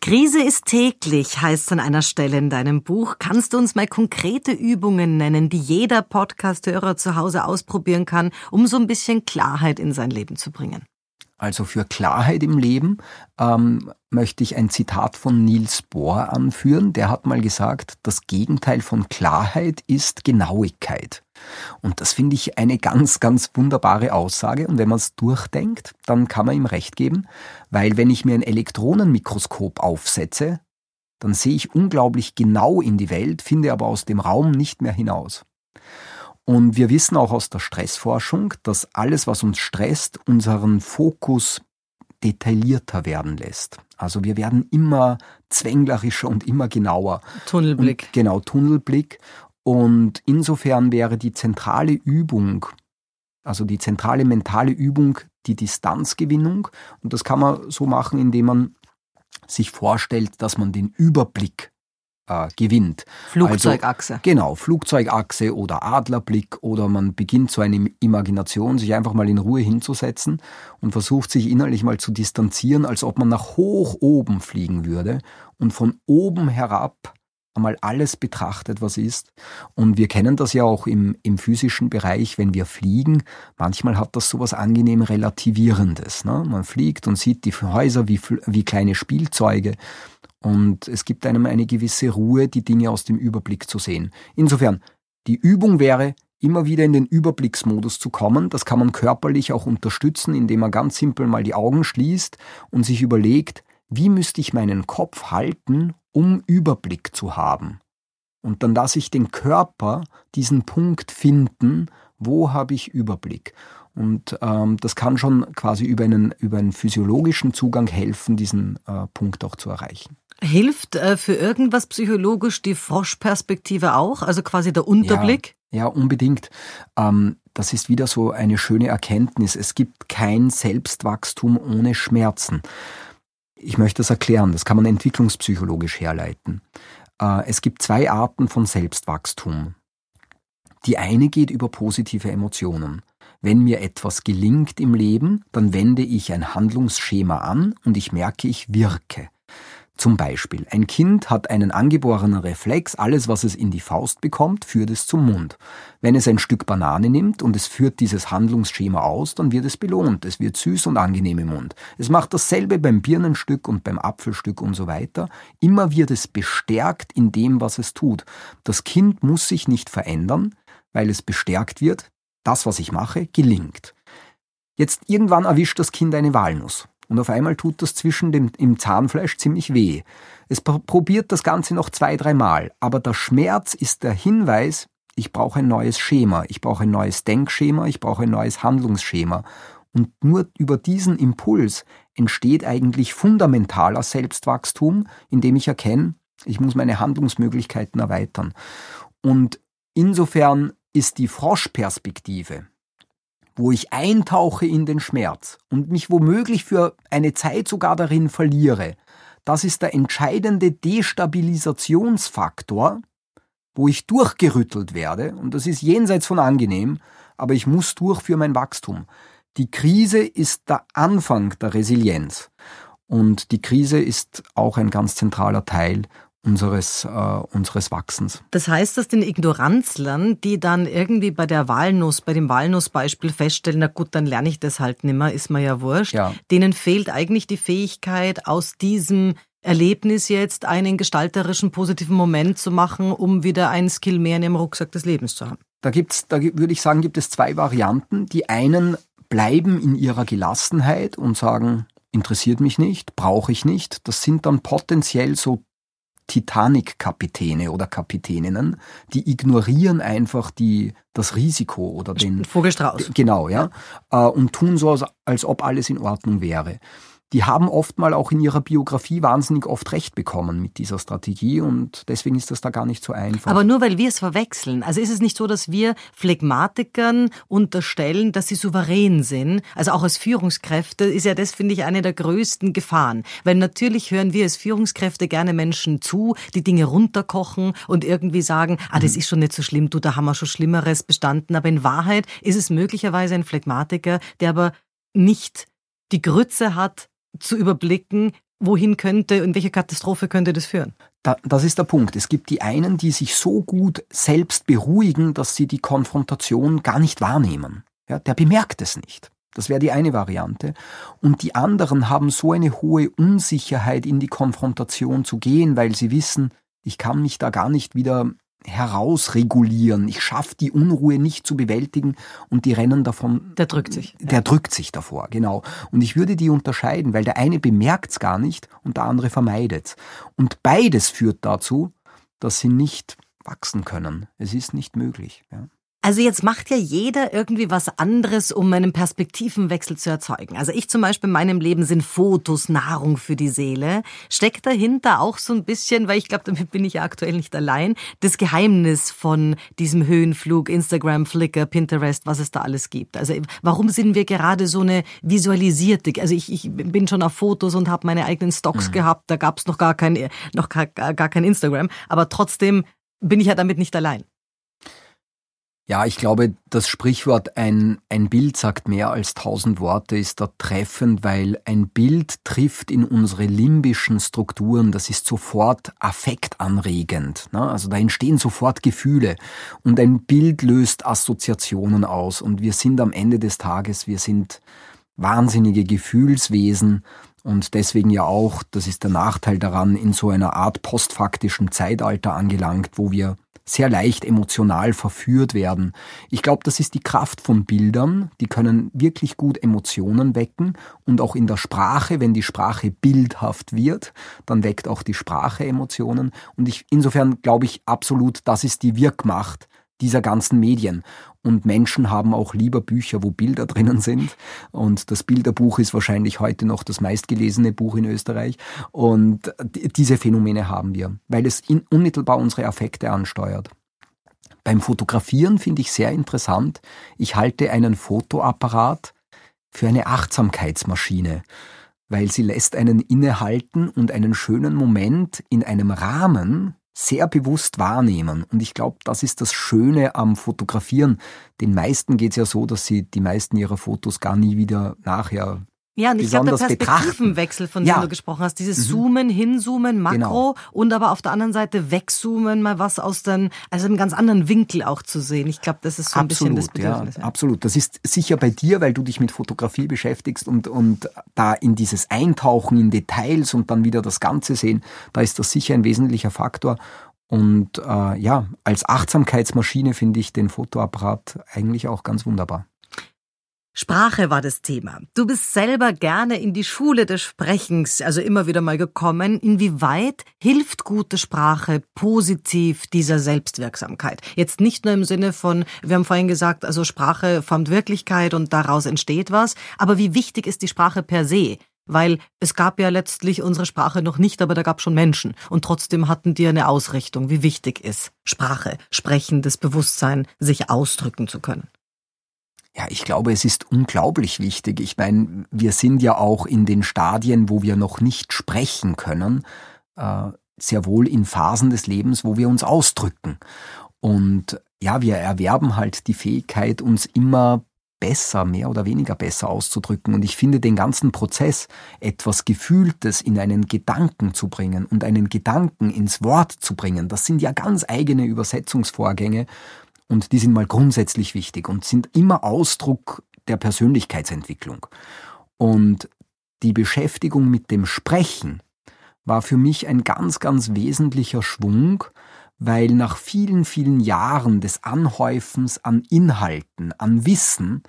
S1: Krise ist täglich, heißt an einer Stelle in deinem Buch. Kannst du uns mal konkrete Übungen nennen, die jeder Podcast-Hörer zu Hause ausprobieren kann, um so ein bisschen Klarheit in sein Leben zu bringen?
S2: Also für Klarheit im Leben ähm, möchte ich ein Zitat von Niels Bohr anführen. Der hat mal gesagt, das Gegenteil von Klarheit ist Genauigkeit. Und das finde ich eine ganz, ganz wunderbare Aussage. Und wenn man es durchdenkt, dann kann man ihm recht geben, weil wenn ich mir ein Elektronenmikroskop aufsetze, dann sehe ich unglaublich genau in die Welt, finde aber aus dem Raum nicht mehr hinaus. Und wir wissen auch aus der Stressforschung, dass alles, was uns stresst, unseren Fokus detaillierter werden lässt. Also wir werden immer zwänglerischer und immer genauer.
S1: Tunnelblick.
S2: Und genau, Tunnelblick. Und insofern wäre die zentrale Übung, also die zentrale mentale Übung, die Distanzgewinnung. Und das kann man so machen, indem man sich vorstellt, dass man den Überblick äh, gewinnt.
S1: Flugzeugachse.
S2: Also, genau, Flugzeugachse oder Adlerblick oder man beginnt so eine Imagination, sich einfach mal in Ruhe hinzusetzen und versucht sich innerlich mal zu distanzieren, als ob man nach hoch oben fliegen würde und von oben herab einmal alles betrachtet, was ist. Und wir kennen das ja auch im, im physischen Bereich, wenn wir fliegen. Manchmal hat das so was angenehm Relativierendes. Ne? Man fliegt und sieht die Häuser wie, wie kleine Spielzeuge. Und es gibt einem eine gewisse Ruhe, die Dinge aus dem Überblick zu sehen. Insofern, die Übung wäre, immer wieder in den Überblicksmodus zu kommen. Das kann man körperlich auch unterstützen, indem man ganz simpel mal die Augen schließt und sich überlegt, wie müsste ich meinen Kopf halten, um Überblick zu haben? Und dann lasse ich den Körper diesen Punkt finden, wo habe ich Überblick? Und ähm, das kann schon quasi über einen, über einen physiologischen Zugang helfen, diesen äh, Punkt auch zu erreichen.
S1: Hilft äh, für irgendwas psychologisch die Froschperspektive auch, also quasi der Unterblick?
S2: Ja, ja unbedingt. Ähm, das ist wieder so eine schöne Erkenntnis. Es gibt kein Selbstwachstum ohne Schmerzen. Ich möchte das erklären, das kann man entwicklungspsychologisch herleiten. Äh, es gibt zwei Arten von Selbstwachstum. Die eine geht über positive Emotionen. Wenn mir etwas gelingt im Leben, dann wende ich ein Handlungsschema an und ich merke, ich wirke. Zum Beispiel, ein Kind hat einen angeborenen Reflex, alles was es in die Faust bekommt, führt es zum Mund. Wenn es ein Stück Banane nimmt und es führt dieses Handlungsschema aus, dann wird es belohnt, es wird süß und angenehm im Mund. Es macht dasselbe beim Birnenstück und beim Apfelstück und so weiter. Immer wird es bestärkt in dem, was es tut. Das Kind muss sich nicht verändern, weil es bestärkt wird, das, was ich mache, gelingt. Jetzt irgendwann erwischt das Kind eine Walnuss. Und auf einmal tut das zwischen dem im Zahnfleisch ziemlich weh. Es probiert das Ganze noch zwei, dreimal, aber der Schmerz ist der Hinweis, ich brauche ein neues Schema, ich brauche ein neues Denkschema, ich brauche ein neues Handlungsschema. Und nur über diesen Impuls entsteht eigentlich fundamentaler Selbstwachstum, indem ich erkenne, ich muss meine Handlungsmöglichkeiten erweitern. Und insofern ist die Froschperspektive, wo ich eintauche in den Schmerz und mich womöglich für eine Zeit sogar darin verliere, das ist der entscheidende Destabilisationsfaktor, wo ich durchgerüttelt werde, und das ist jenseits von angenehm, aber ich muss durch für mein Wachstum. Die Krise ist der Anfang der Resilienz. Und die Krise ist auch ein ganz zentraler Teil unseres, äh, unseres Wachsens.
S1: Das heißt, dass den Ignoranzlern, die dann irgendwie bei der Walnuss, bei dem Walnussbeispiel feststellen, na gut, dann lerne ich das halt nimmer, ist mir ja wurscht, ja. denen fehlt eigentlich die Fähigkeit, aus diesem Erlebnis jetzt einen gestalterischen, positiven Moment zu machen, um wieder einen Skill mehr in ihrem Rucksack des Lebens zu haben.
S2: Da gibt's, da würde ich sagen, gibt es zwei Varianten. Die einen bleiben in ihrer Gelassenheit und sagen, interessiert mich nicht, brauche ich nicht. Das sind dann potenziell so Titanic-Kapitäne oder Kapitäninnen, die ignorieren einfach die, das Risiko oder den
S1: Vogelstrauß.
S2: Genau, ja, äh, und tun so, als ob alles in Ordnung wäre die haben oft mal auch in ihrer Biografie wahnsinnig oft recht bekommen mit dieser Strategie und deswegen ist das da gar nicht so einfach.
S1: Aber nur weil wir es verwechseln. Also ist es nicht so, dass wir Phlegmatikern unterstellen, dass sie souverän sind. Also auch als Führungskräfte ist ja das, finde ich, eine der größten Gefahren. Weil natürlich hören wir als Führungskräfte gerne Menschen zu, die Dinge runterkochen und irgendwie sagen, ah, das mhm. ist schon nicht so schlimm, du, da haben wir schon Schlimmeres bestanden. Aber in Wahrheit ist es möglicherweise ein Phlegmatiker, der aber nicht die Grütze hat, zu überblicken, wohin könnte, in welche Katastrophe könnte das führen?
S2: Da, das ist der Punkt. Es gibt die einen, die sich so gut selbst beruhigen, dass sie die Konfrontation gar nicht wahrnehmen. Ja, der bemerkt es nicht. Das wäre die eine Variante. Und die anderen haben so eine hohe Unsicherheit, in die Konfrontation zu gehen, weil sie wissen, ich kann mich da gar nicht wieder herausregulieren. Ich schaffe die Unruhe nicht zu bewältigen und die rennen davon.
S1: Der drückt sich.
S2: Der ja. drückt sich davor, genau. Und ich würde die unterscheiden, weil der eine bemerkt es gar nicht und der andere vermeidet. Und beides führt dazu, dass sie nicht wachsen können. Es ist nicht möglich. Ja.
S1: Also jetzt macht ja jeder irgendwie was anderes, um einen Perspektivenwechsel zu erzeugen. Also ich zum Beispiel in meinem Leben sind Fotos Nahrung für die Seele. Steckt dahinter auch so ein bisschen, weil ich glaube, damit bin ich ja aktuell nicht allein, das Geheimnis von diesem Höhenflug, Instagram, Flickr, Pinterest, was es da alles gibt. Also warum sind wir gerade so eine visualisierte? Also ich, ich bin schon auf Fotos und habe meine eigenen Stocks mhm. gehabt. Da gab es noch gar kein, noch gar, gar kein Instagram. Aber trotzdem bin ich ja damit nicht allein.
S2: Ja, ich glaube, das Sprichwort ein, ein Bild sagt mehr als tausend Worte ist da treffend, weil ein Bild trifft in unsere limbischen Strukturen, das ist sofort affektanregend. Ne? Also da entstehen sofort Gefühle und ein Bild löst Assoziationen aus und wir sind am Ende des Tages, wir sind wahnsinnige Gefühlswesen und deswegen ja auch, das ist der Nachteil daran, in so einer Art postfaktischen Zeitalter angelangt, wo wir sehr leicht emotional verführt werden. Ich glaube, das ist die Kraft von Bildern. Die können wirklich gut Emotionen wecken und auch in der Sprache, wenn die Sprache bildhaft wird, dann weckt auch die Sprache Emotionen. Und ich, insofern glaube ich absolut, das ist die Wirkmacht dieser ganzen Medien. Und Menschen haben auch lieber Bücher, wo Bilder drinnen sind. Und das Bilderbuch ist wahrscheinlich heute noch das meistgelesene Buch in Österreich. Und diese Phänomene haben wir, weil es unmittelbar unsere Affekte ansteuert. Beim Fotografieren finde ich sehr interessant. Ich halte einen Fotoapparat für eine Achtsamkeitsmaschine, weil sie lässt einen innehalten und einen schönen Moment in einem Rahmen, sehr bewusst wahrnehmen. Und ich glaube, das ist das Schöne am Fotografieren. Den meisten geht es ja so, dass sie die meisten ihrer Fotos gar nie wieder nachher ja, und ich glaube, der
S1: Perspektivenwechsel, von dem ja. du gesprochen hast, dieses mhm. Zoomen, Hinzoomen, Makro genau. und aber auf der anderen Seite wegzoomen, mal was aus den, also einem ganz anderen Winkel auch zu sehen. Ich glaube, das ist so ein absolut, bisschen das Bedürfnis.
S2: Ja, absolut. Das ist sicher bei dir, weil du dich mit Fotografie beschäftigst und, und da in dieses Eintauchen in Details und dann wieder das Ganze sehen, da ist das sicher ein wesentlicher Faktor. Und äh, ja, als Achtsamkeitsmaschine finde ich den Fotoapparat eigentlich auch ganz wunderbar.
S1: Sprache war das Thema. Du bist selber gerne in die Schule des Sprechens, also immer wieder mal gekommen. Inwieweit hilft gute Sprache positiv dieser Selbstwirksamkeit? Jetzt nicht nur im Sinne von, wir haben vorhin gesagt, also Sprache formt Wirklichkeit und daraus entsteht was, aber wie wichtig ist die Sprache per se? Weil es gab ja letztlich unsere Sprache noch nicht, aber da gab schon Menschen. Und trotzdem hatten die eine Ausrichtung, wie wichtig ist Sprache, sprechendes Bewusstsein, sich ausdrücken zu können.
S2: Ja, ich glaube, es ist unglaublich wichtig. Ich meine, wir sind ja auch in den Stadien, wo wir noch nicht sprechen können, äh, sehr wohl in Phasen des Lebens, wo wir uns ausdrücken. Und ja, wir erwerben halt die Fähigkeit, uns immer besser, mehr oder weniger besser auszudrücken. Und ich finde den ganzen Prozess, etwas Gefühltes in einen Gedanken zu bringen und einen Gedanken ins Wort zu bringen, das sind ja ganz eigene Übersetzungsvorgänge, und die sind mal grundsätzlich wichtig und sind immer Ausdruck der Persönlichkeitsentwicklung. Und die Beschäftigung mit dem Sprechen war für mich ein ganz, ganz wesentlicher Schwung, weil nach vielen, vielen Jahren des Anhäufens an Inhalten, an Wissen,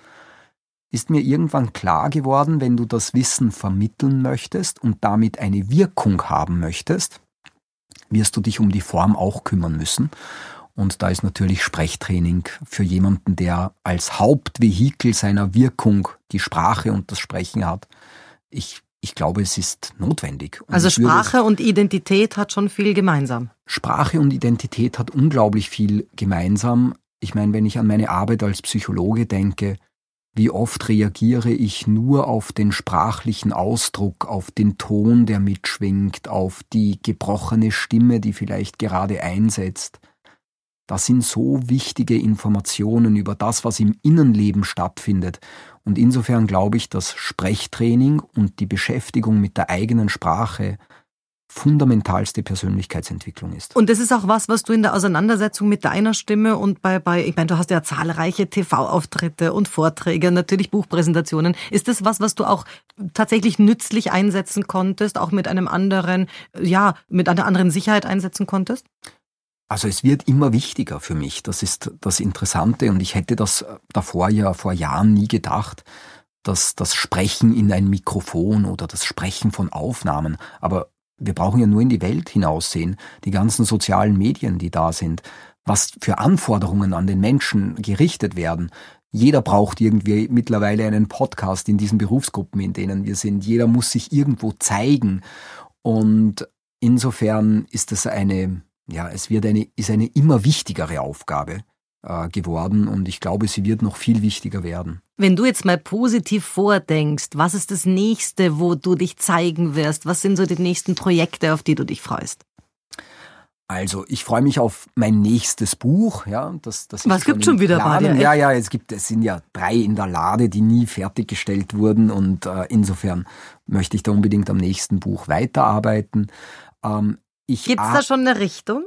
S2: ist mir irgendwann klar geworden, wenn du das Wissen vermitteln möchtest und damit eine Wirkung haben möchtest, wirst du dich um die Form auch kümmern müssen. Und da ist natürlich Sprechtraining für jemanden, der als Hauptvehikel seiner Wirkung die Sprache und das Sprechen hat. Ich, ich glaube, es ist notwendig.
S1: Und also Sprache und Identität hat schon viel gemeinsam.
S2: Sprache und Identität hat unglaublich viel gemeinsam. Ich meine, wenn ich an meine Arbeit als Psychologe denke, wie oft reagiere ich nur auf den sprachlichen Ausdruck, auf den Ton, der mitschwingt, auf die gebrochene Stimme, die vielleicht gerade einsetzt. Das sind so wichtige Informationen über das, was im Innenleben stattfindet. Und insofern glaube ich, dass Sprechtraining und die Beschäftigung mit der eigenen Sprache fundamentalste Persönlichkeitsentwicklung ist.
S1: Und das ist auch was, was du in der Auseinandersetzung mit deiner Stimme und bei, bei ich meine, du hast ja zahlreiche TV-Auftritte und Vorträge, natürlich Buchpräsentationen. Ist das was, was du auch tatsächlich nützlich einsetzen konntest, auch mit einem anderen, ja, mit einer anderen Sicherheit einsetzen konntest?
S2: Also es wird immer wichtiger für mich. Das ist das Interessante und ich hätte das davor ja vor Jahren nie gedacht, dass das Sprechen in ein Mikrofon oder das Sprechen von Aufnahmen, aber wir brauchen ja nur in die Welt hinaussehen, die ganzen sozialen Medien, die da sind. was für Anforderungen an den Menschen gerichtet werden. Jeder braucht irgendwie mittlerweile einen Podcast in diesen Berufsgruppen, in denen wir sind. Jeder muss sich irgendwo zeigen. Und insofern ist das eine, ja, es wird eine, ist eine immer wichtigere Aufgabe äh, geworden und ich glaube, sie wird noch viel wichtiger werden.
S1: Wenn du jetzt mal positiv vordenkst, was ist das nächste, wo du dich zeigen wirst? Was sind so die nächsten Projekte, auf die du dich freust?
S2: Also, ich freue mich auf mein nächstes Buch, ja, das, das
S1: Was gibt schon wieder
S2: Planen. Ja, ja, es gibt, es sind ja drei in der Lade, die nie fertiggestellt wurden und äh, insofern möchte ich da unbedingt am nächsten Buch weiterarbeiten.
S1: Ähm, Gibt es da schon eine Richtung?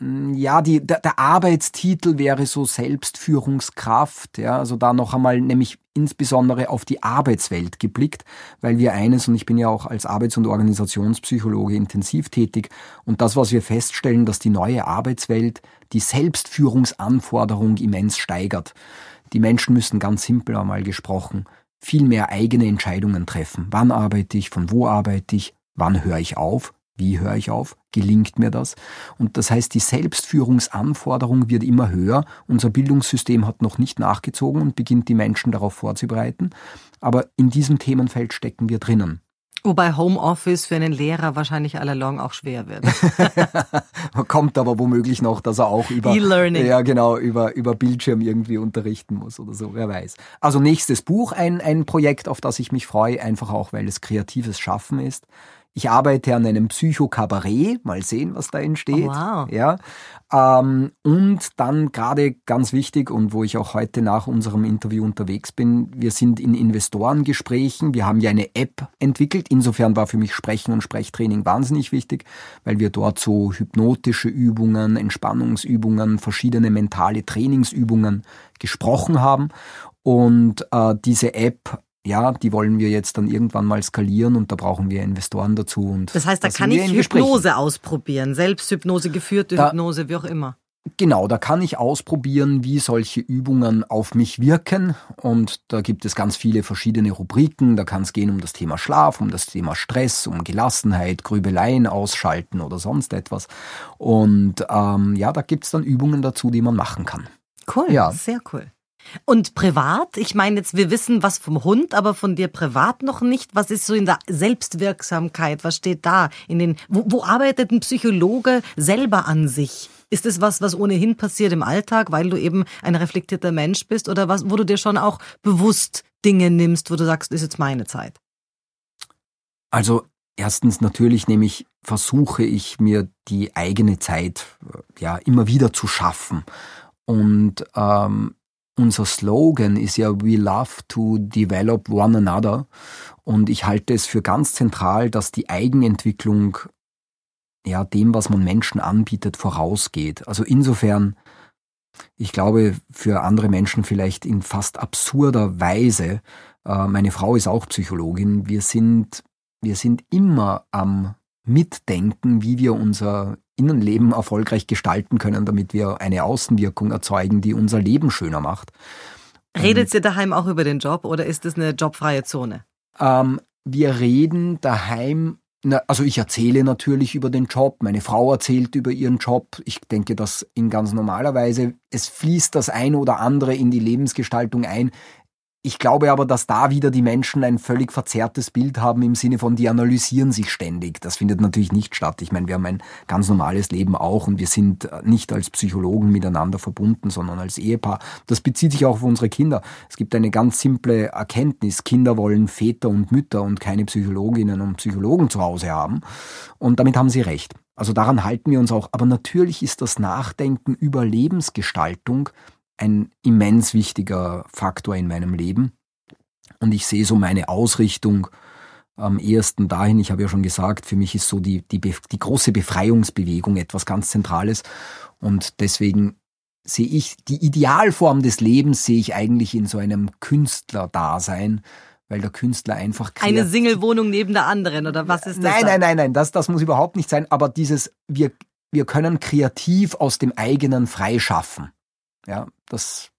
S2: Mm, ja, die, der, der, Arbeitstitel wäre so Selbstführungskraft, ja, also da noch einmal nämlich insbesondere auf die Arbeitswelt geblickt, weil wir eines, und ich bin ja auch als Arbeits- und Organisationspsychologe intensiv tätig, und das, was wir feststellen, dass die neue Arbeitswelt die Selbstführungsanforderung immens steigert. Die Menschen müssen ganz simpel einmal gesprochen viel mehr eigene Entscheidungen treffen. Wann arbeite ich, von wo arbeite ich, wann höre ich auf, wie höre ich auf? Gelingt mir das? Und das heißt, die Selbstführungsanforderung wird immer höher. Unser Bildungssystem hat noch nicht nachgezogen und beginnt die Menschen darauf vorzubereiten. Aber in diesem Themenfeld stecken wir drinnen.
S1: Wobei Homeoffice für einen Lehrer wahrscheinlich allalong auch schwer wird.
S2: Kommt aber womöglich noch, dass er auch über,
S1: E-Learning.
S2: ja, genau, über, über Bildschirm irgendwie unterrichten muss oder so, wer weiß. Also nächstes Buch, ein, ein Projekt, auf das ich mich freue, einfach auch, weil es kreatives Schaffen ist. Ich arbeite an einem Psychokabarett, mal sehen, was da entsteht.
S1: Oh, wow.
S2: Ja. Ähm, und dann gerade ganz wichtig und wo ich auch heute nach unserem Interview unterwegs bin, wir sind in Investorengesprächen. Wir haben ja eine App entwickelt. Insofern war für mich Sprechen und Sprechtraining wahnsinnig wichtig, weil wir dort so hypnotische Übungen, Entspannungsübungen, verschiedene mentale Trainingsübungen gesprochen haben. Und äh, diese App ja, die wollen wir jetzt dann irgendwann mal skalieren und da brauchen wir Investoren dazu. Und
S1: das heißt, da kann ich Hypnose ausprobieren, Selbsthypnose, geführte da, Hypnose, wie auch immer.
S2: Genau, da kann ich ausprobieren, wie solche Übungen auf mich wirken. Und da gibt es ganz viele verschiedene Rubriken. Da kann es gehen um das Thema Schlaf, um das Thema Stress, um Gelassenheit, Grübeleien ausschalten oder sonst etwas. Und ähm, ja, da gibt es dann Übungen dazu, die man machen kann.
S1: Cool, ja. sehr cool. Und privat? Ich meine jetzt, wir wissen was vom Hund, aber von dir privat noch nicht. Was ist so in der Selbstwirksamkeit? Was steht da? In den, wo, wo arbeitet ein Psychologe selber an sich? Ist es was, was ohnehin passiert im Alltag, weil du eben ein reflektierter Mensch bist oder was, wo du dir schon auch bewusst Dinge nimmst, wo du sagst, ist jetzt meine Zeit?
S2: Also erstens natürlich nämlich versuche ich mir die eigene Zeit ja immer wieder zu schaffen und ähm, unser Slogan ist ja We love to develop one another. Und ich halte es für ganz zentral, dass die Eigenentwicklung ja dem, was man Menschen anbietet, vorausgeht. Also insofern, ich glaube, für andere Menschen vielleicht in fast absurder Weise, äh, meine Frau ist auch Psychologin, wir sind, wir sind immer am Mitdenken, wie wir unser Innenleben erfolgreich gestalten können, damit wir eine Außenwirkung erzeugen, die unser Leben schöner macht.
S1: Redet ihr daheim auch über den Job oder ist es eine jobfreie Zone?
S2: Ähm, wir reden daheim, also ich erzähle natürlich über den Job, meine Frau erzählt über ihren Job. Ich denke, dass in ganz normaler Weise, es fließt das ein oder andere in die Lebensgestaltung ein. Ich glaube aber, dass da wieder die Menschen ein völlig verzerrtes Bild haben im Sinne von, die analysieren sich ständig. Das findet natürlich nicht statt. Ich meine, wir haben ein ganz normales Leben auch und wir sind nicht als Psychologen miteinander verbunden, sondern als Ehepaar. Das bezieht sich auch auf unsere Kinder. Es gibt eine ganz simple Erkenntnis. Kinder wollen Väter und Mütter und keine Psychologinnen und Psychologen zu Hause haben. Und damit haben sie recht. Also daran halten wir uns auch. Aber natürlich ist das Nachdenken über Lebensgestaltung ein immens wichtiger Faktor in meinem Leben. Und ich sehe so meine Ausrichtung am ehesten dahin, ich habe ja schon gesagt, für mich ist so die, die, die große Befreiungsbewegung etwas ganz Zentrales. Und deswegen sehe ich die Idealform des Lebens sehe ich eigentlich in so einem Künstlerdasein, weil der Künstler einfach
S1: eine Single-Wohnung neben der anderen oder was ist das?
S2: Nein, nein, nein, nein, das das muss überhaupt nicht sein. Aber dieses wir wir können kreativ aus dem eigenen freischaffen. Ja, das,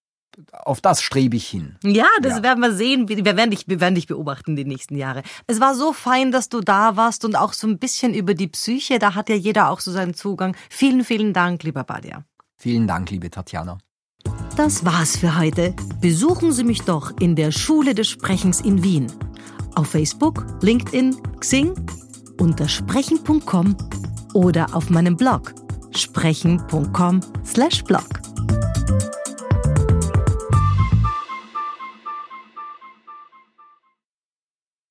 S2: auf das strebe ich hin.
S1: Ja, das ja. werden wir sehen. Wir werden, dich, wir werden dich beobachten die nächsten Jahre. Es war so fein, dass du da warst und auch so ein bisschen über die Psyche. Da hat ja jeder auch so seinen Zugang. Vielen, vielen Dank, lieber Badia.
S2: Vielen Dank, liebe Tatjana.
S1: Das war's für heute. Besuchen Sie mich doch in der Schule des Sprechens in Wien. Auf Facebook, LinkedIn, Xing, unter sprechen.com oder auf meinem Blog sprechen.com/blog.